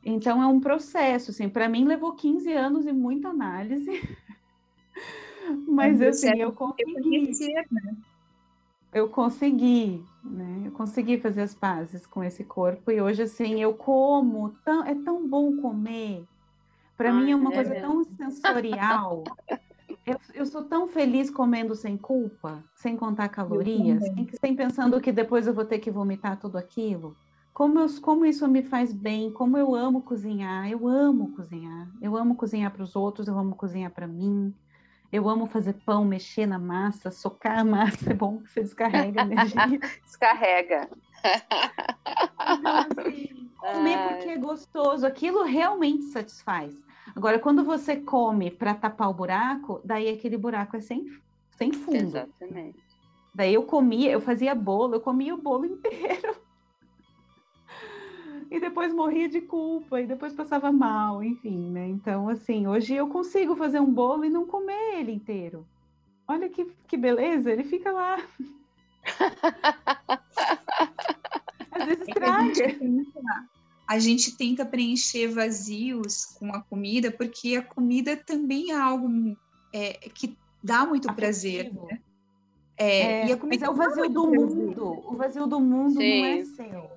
Então é um processo, assim, para mim levou 15 anos e muita análise. Mas assim, eu consegui. Né? Eu consegui, né? Eu consegui fazer as pazes com esse corpo e hoje assim eu como, tão, é tão bom comer. Para mim é uma é coisa mesmo. tão sensorial. Eu, eu, sou tão feliz comendo sem culpa, sem contar calorias, sem, pensando que depois eu vou ter que vomitar tudo aquilo. Como, eu, como isso me faz bem, como eu amo cozinhar, eu amo cozinhar. Eu amo cozinhar para os outros, eu amo cozinhar para mim. Eu amo fazer pão, mexer na massa, socar a massa, é bom que você descarrega energia. Descarrega. Então, assim, comer porque é gostoso, aquilo realmente satisfaz. Agora, quando você come para tapar o buraco, daí aquele buraco é sem, sem fundo. Exatamente. Daí eu comia, eu fazia bolo, eu comia o bolo inteiro e depois morria de culpa, e depois passava mal, enfim, né? Então, assim, hoje eu consigo fazer um bolo e não comer ele inteiro. Olha que, que beleza, ele fica lá. Às vezes estraga. A gente tenta preencher vazios com a comida, porque a comida também é algo é, que dá muito Afetivo. prazer. Né? É, é, e a comida mas é o vazio do prazer. mundo. O vazio do mundo Sim. não é seu.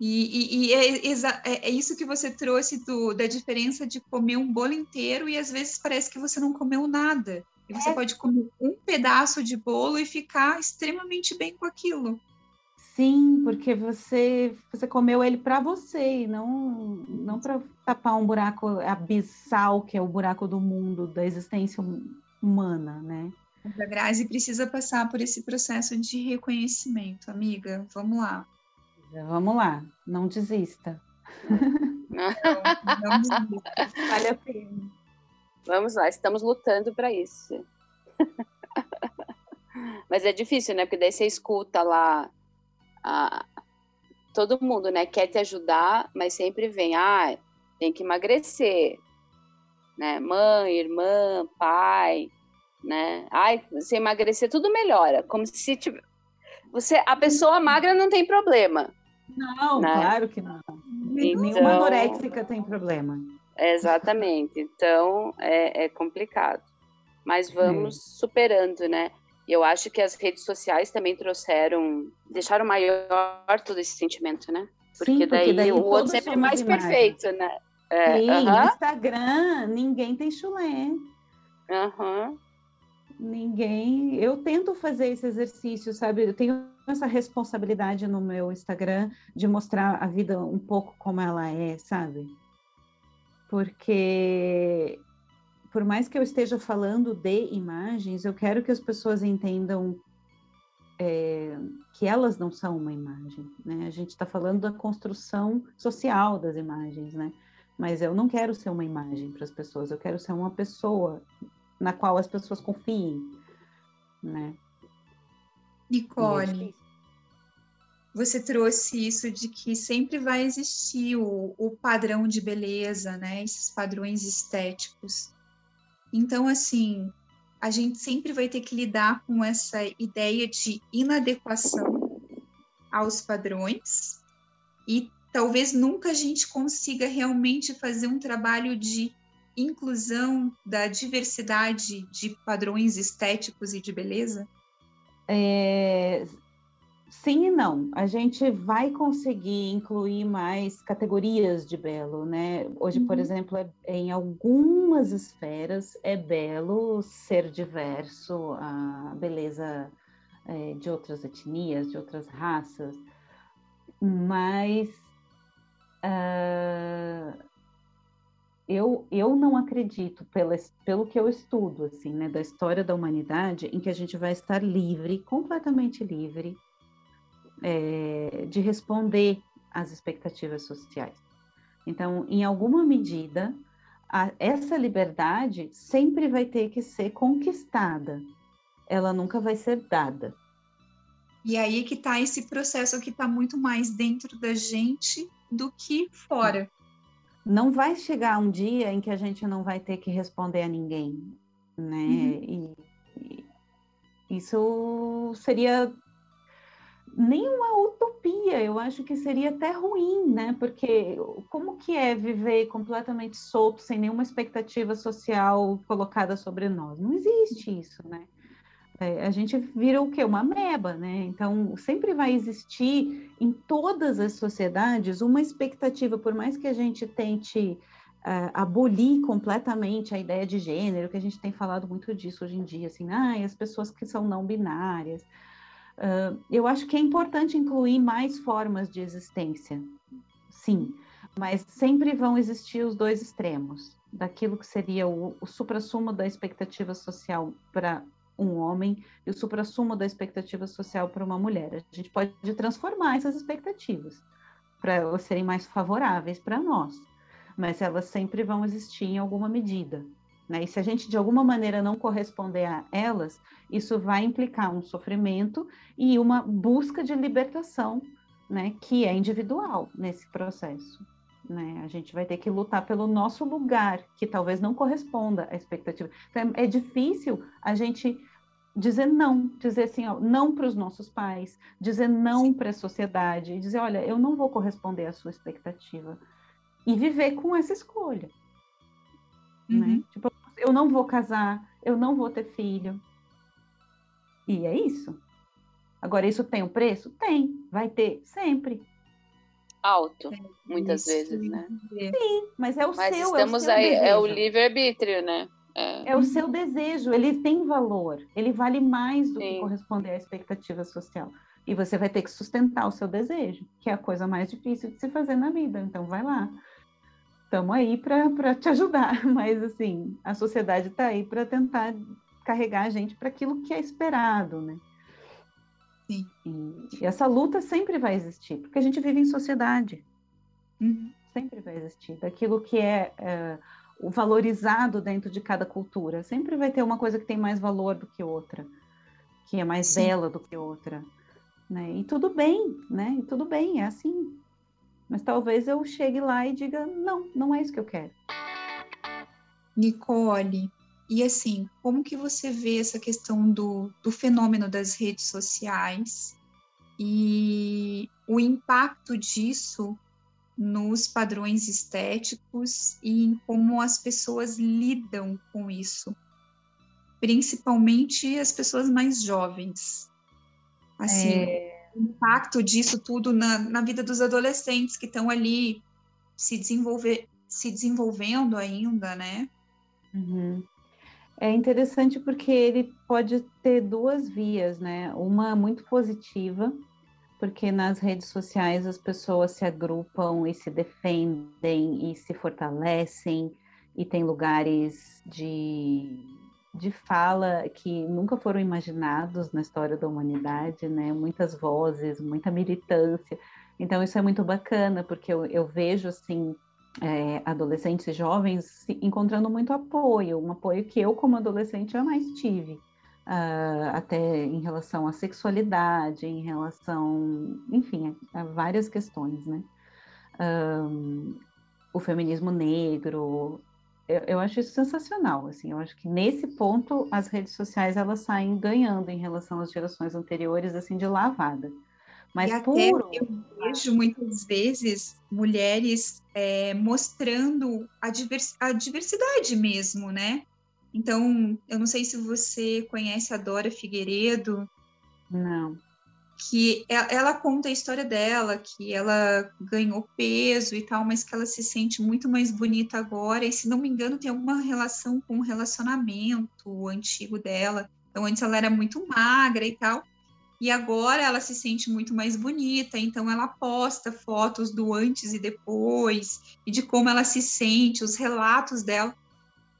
E, e, e é, é, é, isso que você trouxe do, da diferença de comer um bolo inteiro e às vezes parece que você não comeu nada. E você é. pode comer um pedaço de bolo e ficar extremamente bem com aquilo. Sim, porque você você comeu ele para você, não não para tapar um buraco abissal que é o buraco do mundo da existência humana, né? A Grazi precisa passar por esse processo de reconhecimento, amiga. Vamos lá. Vamos lá, não desista. Não, não desista. Vale a pena. Vamos lá, estamos lutando para isso. Mas é difícil, né? Porque daí você escuta lá a, todo mundo, né? Quer te ajudar, mas sempre vem, ah, tem que emagrecer, né? Mãe, irmã, pai, né? Ai, você emagrecer, tudo melhora. Como se tipo, você, a pessoa magra não tem problema. Não, né? claro que não. Então, Nenhuma anoréxica tem problema. Exatamente. Então é, é complicado. Mas vamos é. superando, né? Eu acho que as redes sociais também trouxeram, deixaram maior todo esse sentimento, né? Porque, Sim, porque daí, daí, o outro sempre é mais perfeito, né? É, Sim, uh -huh. Instagram, ninguém tem chulé. Aham. Uh -huh. Ninguém. Eu tento fazer esse exercício, sabe? Eu tenho essa responsabilidade no meu Instagram de mostrar a vida um pouco como ela é, sabe? Porque por mais que eu esteja falando de imagens, eu quero que as pessoas entendam é, que elas não são uma imagem, né? A gente está falando da construção social das imagens, né? Mas eu não quero ser uma imagem para as pessoas, eu quero ser uma pessoa na qual as pessoas confiem, né? Nicole, você trouxe isso de que sempre vai existir o, o padrão de beleza, né? Esses padrões estéticos. Então, assim, a gente sempre vai ter que lidar com essa ideia de inadequação aos padrões e talvez nunca a gente consiga realmente fazer um trabalho de inclusão da diversidade de padrões estéticos e de beleza? É, sim e não. A gente vai conseguir incluir mais categorias de belo, né? Hoje, uhum. por exemplo, é, em algumas esferas é belo ser diverso, a beleza é, de outras etnias, de outras raças, mas uh, eu, eu não acredito, pela, pelo que eu estudo, assim, né, da história da humanidade, em que a gente vai estar livre, completamente livre, é, de responder às expectativas sociais. Então, em alguma medida, a, essa liberdade sempre vai ter que ser conquistada, ela nunca vai ser dada. E aí que está esse processo que está muito mais dentro da gente do que fora não vai chegar um dia em que a gente não vai ter que responder a ninguém, né? Uhum. E, e isso seria nem uma utopia, eu acho que seria até ruim, né? Porque como que é viver completamente solto, sem nenhuma expectativa social colocada sobre nós? Não existe isso, né? É, a gente vira o quê? Uma meba, né? Então, sempre vai existir em todas as sociedades uma expectativa, por mais que a gente tente uh, abolir completamente a ideia de gênero, que a gente tem falado muito disso hoje em dia, assim, ah, as pessoas que são não binárias. Eu acho que é importante incluir mais formas de existência, sim, mas sempre vão existir os dois extremos, daquilo que seria o, o supra-sumo da expectativa social para um homem e o suprassumo da expectativa social para uma mulher. A gente pode transformar essas expectativas para elas serem mais favoráveis para nós, mas elas sempre vão existir em alguma medida. Né? E se a gente de alguma maneira não corresponder a elas, isso vai implicar um sofrimento e uma busca de libertação, né, que é individual nesse processo. Né? A gente vai ter que lutar pelo nosso lugar, que talvez não corresponda à expectativa. Então, é difícil a gente dizer não, dizer assim, ó, não para os nossos pais, dizer não para a sociedade, dizer, olha, eu não vou corresponder à sua expectativa. E viver com essa escolha. Né? Uhum. Né? Tipo, eu não vou casar, eu não vou ter filho. E é isso. Agora, isso tem um preço? Tem. Vai ter sempre. Alto, muitas isso. vezes, né? Sim, mas é o mas seu. Estamos é o seu aí, desejo. é o livre-arbítrio, né? É. é. o seu desejo, ele tem valor, ele vale mais do Sim. que corresponder à expectativa social. E você vai ter que sustentar o seu desejo, que é a coisa mais difícil de se fazer na vida. Então, vai lá. Estamos aí para te ajudar, mas assim, a sociedade está aí para tentar carregar a gente para aquilo que é esperado, né? Sim. E, e, essa luta sempre vai existir, porque a gente vive em sociedade. Uhum. Sempre vai existir. Daquilo que é, é o valorizado dentro de cada cultura. Sempre vai ter uma coisa que tem mais valor do que outra, que é mais Sim. bela do que outra. Né? E tudo bem, né? E tudo bem, é assim. Mas talvez eu chegue lá e diga: não, não é isso que eu quero. Nicole, e assim, como que você vê essa questão do, do fenômeno das redes sociais e o impacto disso nos padrões estéticos e em como as pessoas lidam com isso, principalmente as pessoas mais jovens. Assim, é... o impacto disso tudo na, na vida dos adolescentes que estão ali se, desenvolver, se desenvolvendo ainda, né? Uhum. É interessante porque ele pode ter duas vias, né? Uma muito positiva, porque nas redes sociais as pessoas se agrupam e se defendem e se fortalecem e tem lugares de, de fala que nunca foram imaginados na história da humanidade, né? Muitas vozes, muita militância. Então isso é muito bacana porque eu, eu vejo assim é, adolescentes e jovens encontrando muito apoio, um apoio que eu como adolescente jamais tive uh, até em relação à sexualidade, em relação, enfim, a, a várias questões, né? Um, o feminismo negro, eu, eu, acho isso sensacional, assim, eu acho que nesse ponto as redes sociais elas saem ganhando em relação às gerações anteriores, assim, de lavada. Mas e puro... eu vejo muitas vezes mulheres é, mostrando a, divers, a diversidade mesmo, né? Então, eu não sei se você conhece a Dora Figueiredo. Não. Que ela conta a história dela, que ela ganhou peso e tal, mas que ela se sente muito mais bonita agora. E se não me engano, tem alguma relação com o relacionamento antigo dela. Então, antes ela era muito magra e tal. E agora ela se sente muito mais bonita, então ela posta fotos do antes e depois, e de como ela se sente, os relatos dela.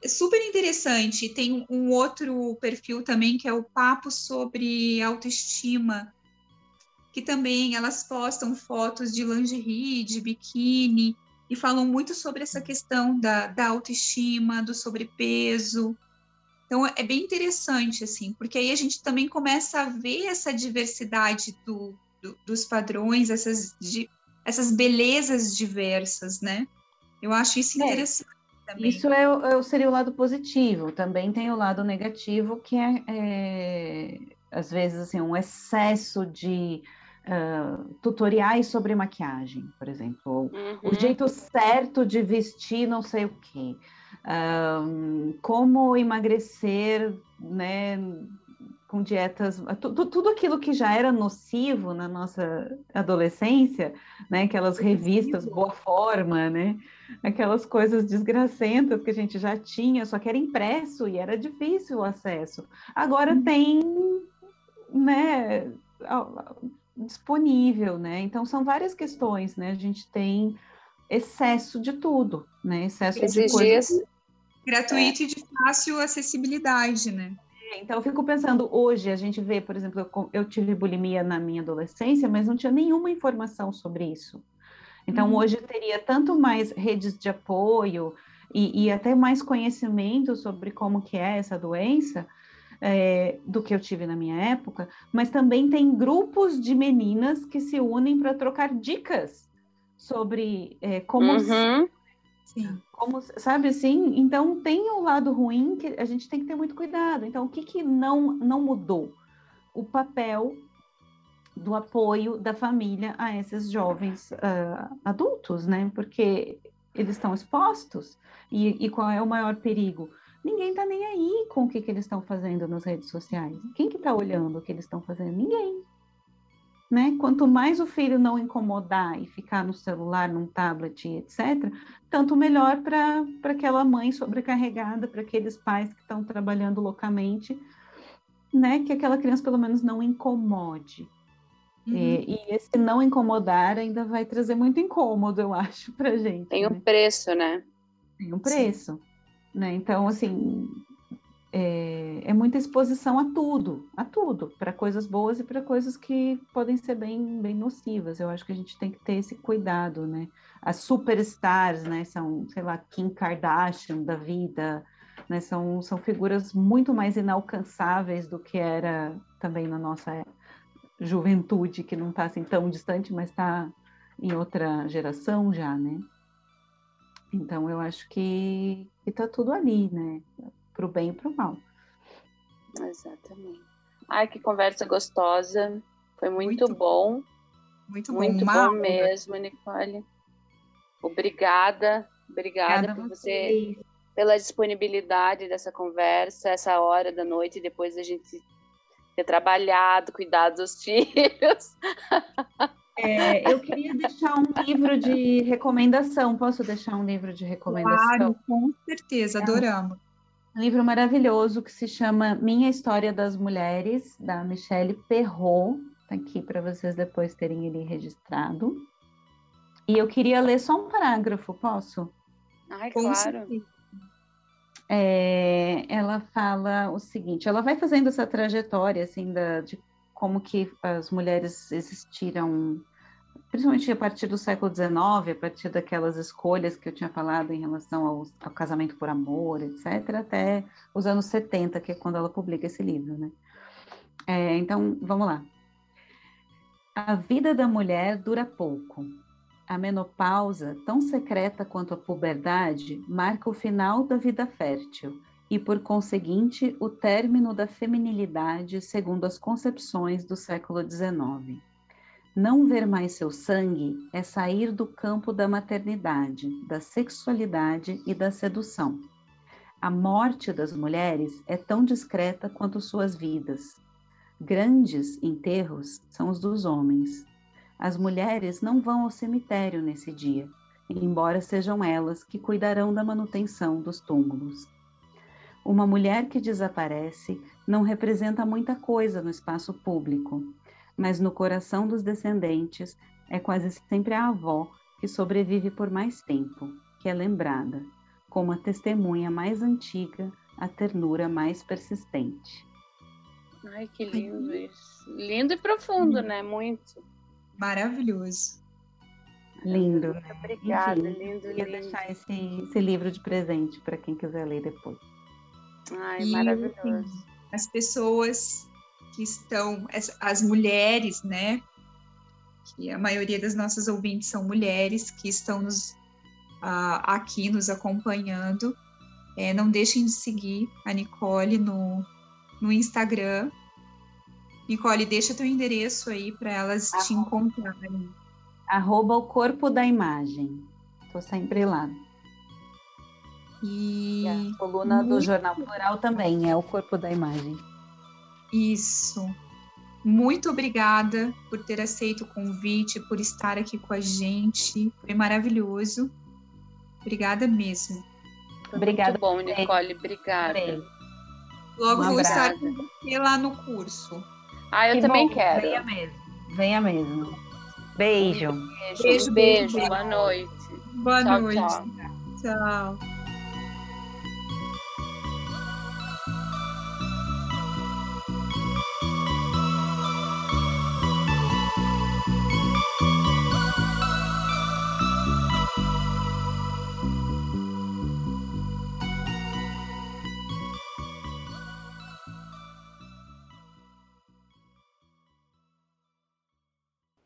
É super interessante. Tem um outro perfil também que é o Papo sobre Autoestima, que também elas postam fotos de lingerie, de biquíni, e falam muito sobre essa questão da, da autoestima, do sobrepeso. Então é bem interessante, assim, porque aí a gente também começa a ver essa diversidade do, do, dos padrões, essas, de, essas belezas diversas, né? Eu acho isso é. interessante. É, também. Isso é, é, seria o lado positivo. Também tem o lado negativo, que é, é às vezes assim, um excesso de uh, tutoriais sobre maquiagem, por exemplo, uhum. o jeito certo de vestir não sei o quê, uh, como emagrecer, né, com dietas, tudo, tudo aquilo que já era nocivo na nossa adolescência, né, aquelas revistas boa forma, né, aquelas coisas desgracentas que a gente já tinha, só que era impresso e era difícil o acesso. Agora uhum. tem, né, disponível, né? Então são várias questões, né? A gente tem excesso de tudo, né? Excesso Esses de coisas gratuito é. e de fácil acessibilidade, né? É, então eu fico pensando hoje a gente vê, por exemplo, eu, eu, tive bulimia na minha adolescência, mas não tinha nenhuma informação sobre isso. Então uhum. hoje teria tanto mais redes de apoio e, e até mais conhecimento sobre como que é essa doença é, do que eu tive na minha época, mas também tem grupos de meninas que se unem para trocar dicas sobre é, como, uhum. Sim. como, sabe assim? Então tem o um lado ruim que a gente tem que ter muito cuidado. Então o que que não não mudou? O papel do apoio da família a esses jovens uh, adultos, né? Porque eles estão expostos. E, e, qual é o maior perigo? Ninguém está nem aí com o que, que eles estão fazendo nas redes sociais. Quem que está olhando o que eles estão fazendo? Ninguém. Né? Quanto mais o filho não incomodar e ficar no celular, num tablet, etc., tanto melhor para aquela mãe sobrecarregada, para aqueles pais que estão trabalhando loucamente, né? Que aquela criança pelo menos não incomode. Uhum. E, e, esse não incomodar ainda vai trazer muito incômodo, eu acho, para gente. Tem um né? preço, né? Tem um preço. Sim. Né? Então, assim, é, é, muita exposição a tudo, a tudo, para coisas boas e para coisas que podem ser bem, bem nocivas. Eu acho que a gente tem que ter esse cuidado, né? As superstars, né? São, sei lá, Kim Kardashian da vida, né? São, são figuras muito mais inalcançáveis do que era também na nossa juventude, que não está assim tão distante, mas está em outra geração já, né? Então eu acho que está tudo ali, né? Para o bem e para o mal. Exatamente. Ai, que conversa gostosa. Foi muito, muito bom. Muito bom. Muito bom mesmo, Nicole. Obrigada. Obrigada, Obrigada por você, pela disponibilidade dessa conversa, essa hora da noite, depois da gente ter trabalhado, cuidado dos filhos. É, eu queria deixar um livro de recomendação. Posso deixar um livro de recomendação? Claro, com certeza, é adoramos. Um livro maravilhoso que se chama Minha História das Mulheres, da Michelle Perrault. Está aqui para vocês depois terem ele registrado. E eu queria ler só um parágrafo, posso? Ai, claro. É, ela fala o seguinte: ela vai fazendo essa trajetória assim da, de como que as mulheres existiram, principalmente a partir do século XIX, a partir daquelas escolhas que eu tinha falado em relação ao, ao casamento por amor, etc., até os anos 70, que é quando ela publica esse livro, né? É, então, vamos lá. A vida da mulher dura pouco. A menopausa, tão secreta quanto a puberdade, marca o final da vida fértil e, por conseguinte, o término da feminilidade segundo as concepções do século XIX. Não ver mais seu sangue é sair do campo da maternidade, da sexualidade e da sedução. A morte das mulheres é tão discreta quanto suas vidas. Grandes enterros são os dos homens. As mulheres não vão ao cemitério nesse dia, embora sejam elas que cuidarão da manutenção dos túmulos. Uma mulher que desaparece não representa muita coisa no espaço público. mas no coração dos descendentes é quase sempre a avó que sobrevive por mais tempo, que é lembrada, como a testemunha mais antiga, a ternura mais persistente. Ai, que lindo isso. Lindo e profundo, né? Muito. Maravilhoso. Lindo, Muito né? obrigada, Enfim, lindo, Queria lindo. deixar esse, esse livro de presente para quem quiser ler depois. Ai, E, maravilhoso. As pessoas que estão, as, as mulheres, né? Que a maioria das nossas ouvintes são mulheres que estão nos, ah, aqui nos acompanhando. É, não deixem de seguir a Nicole no, no Instagram. Nicole, deixa teu endereço aí para elas te encontrarem. Arroba o corpo da imagem. Estou sempre lá. E E a coluna do Jornal Plural também é o corpo da imagem. Isso. Muito obrigada por ter aceito o convite, por estar aqui com a gente. Foi maravilhoso. Obrigada mesmo. Foi Obrigada Muito bom. Nicole. Obrigada. Adorei. Logo vou estar com você lá no curso. Ah, eu Que também bom, quero. Venha mesmo. Venha mesmo. Beijo. Beijo, Beijo, beijo, beijo. boa noite. Boa Tchau, noite. tchau. tchau.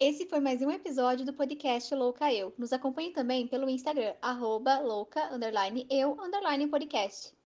Esse foi mais um episódio do podcast Louca Eu. Nos acompanhe também pelo Instagram, arroba louca, underline, eu, underline podcast.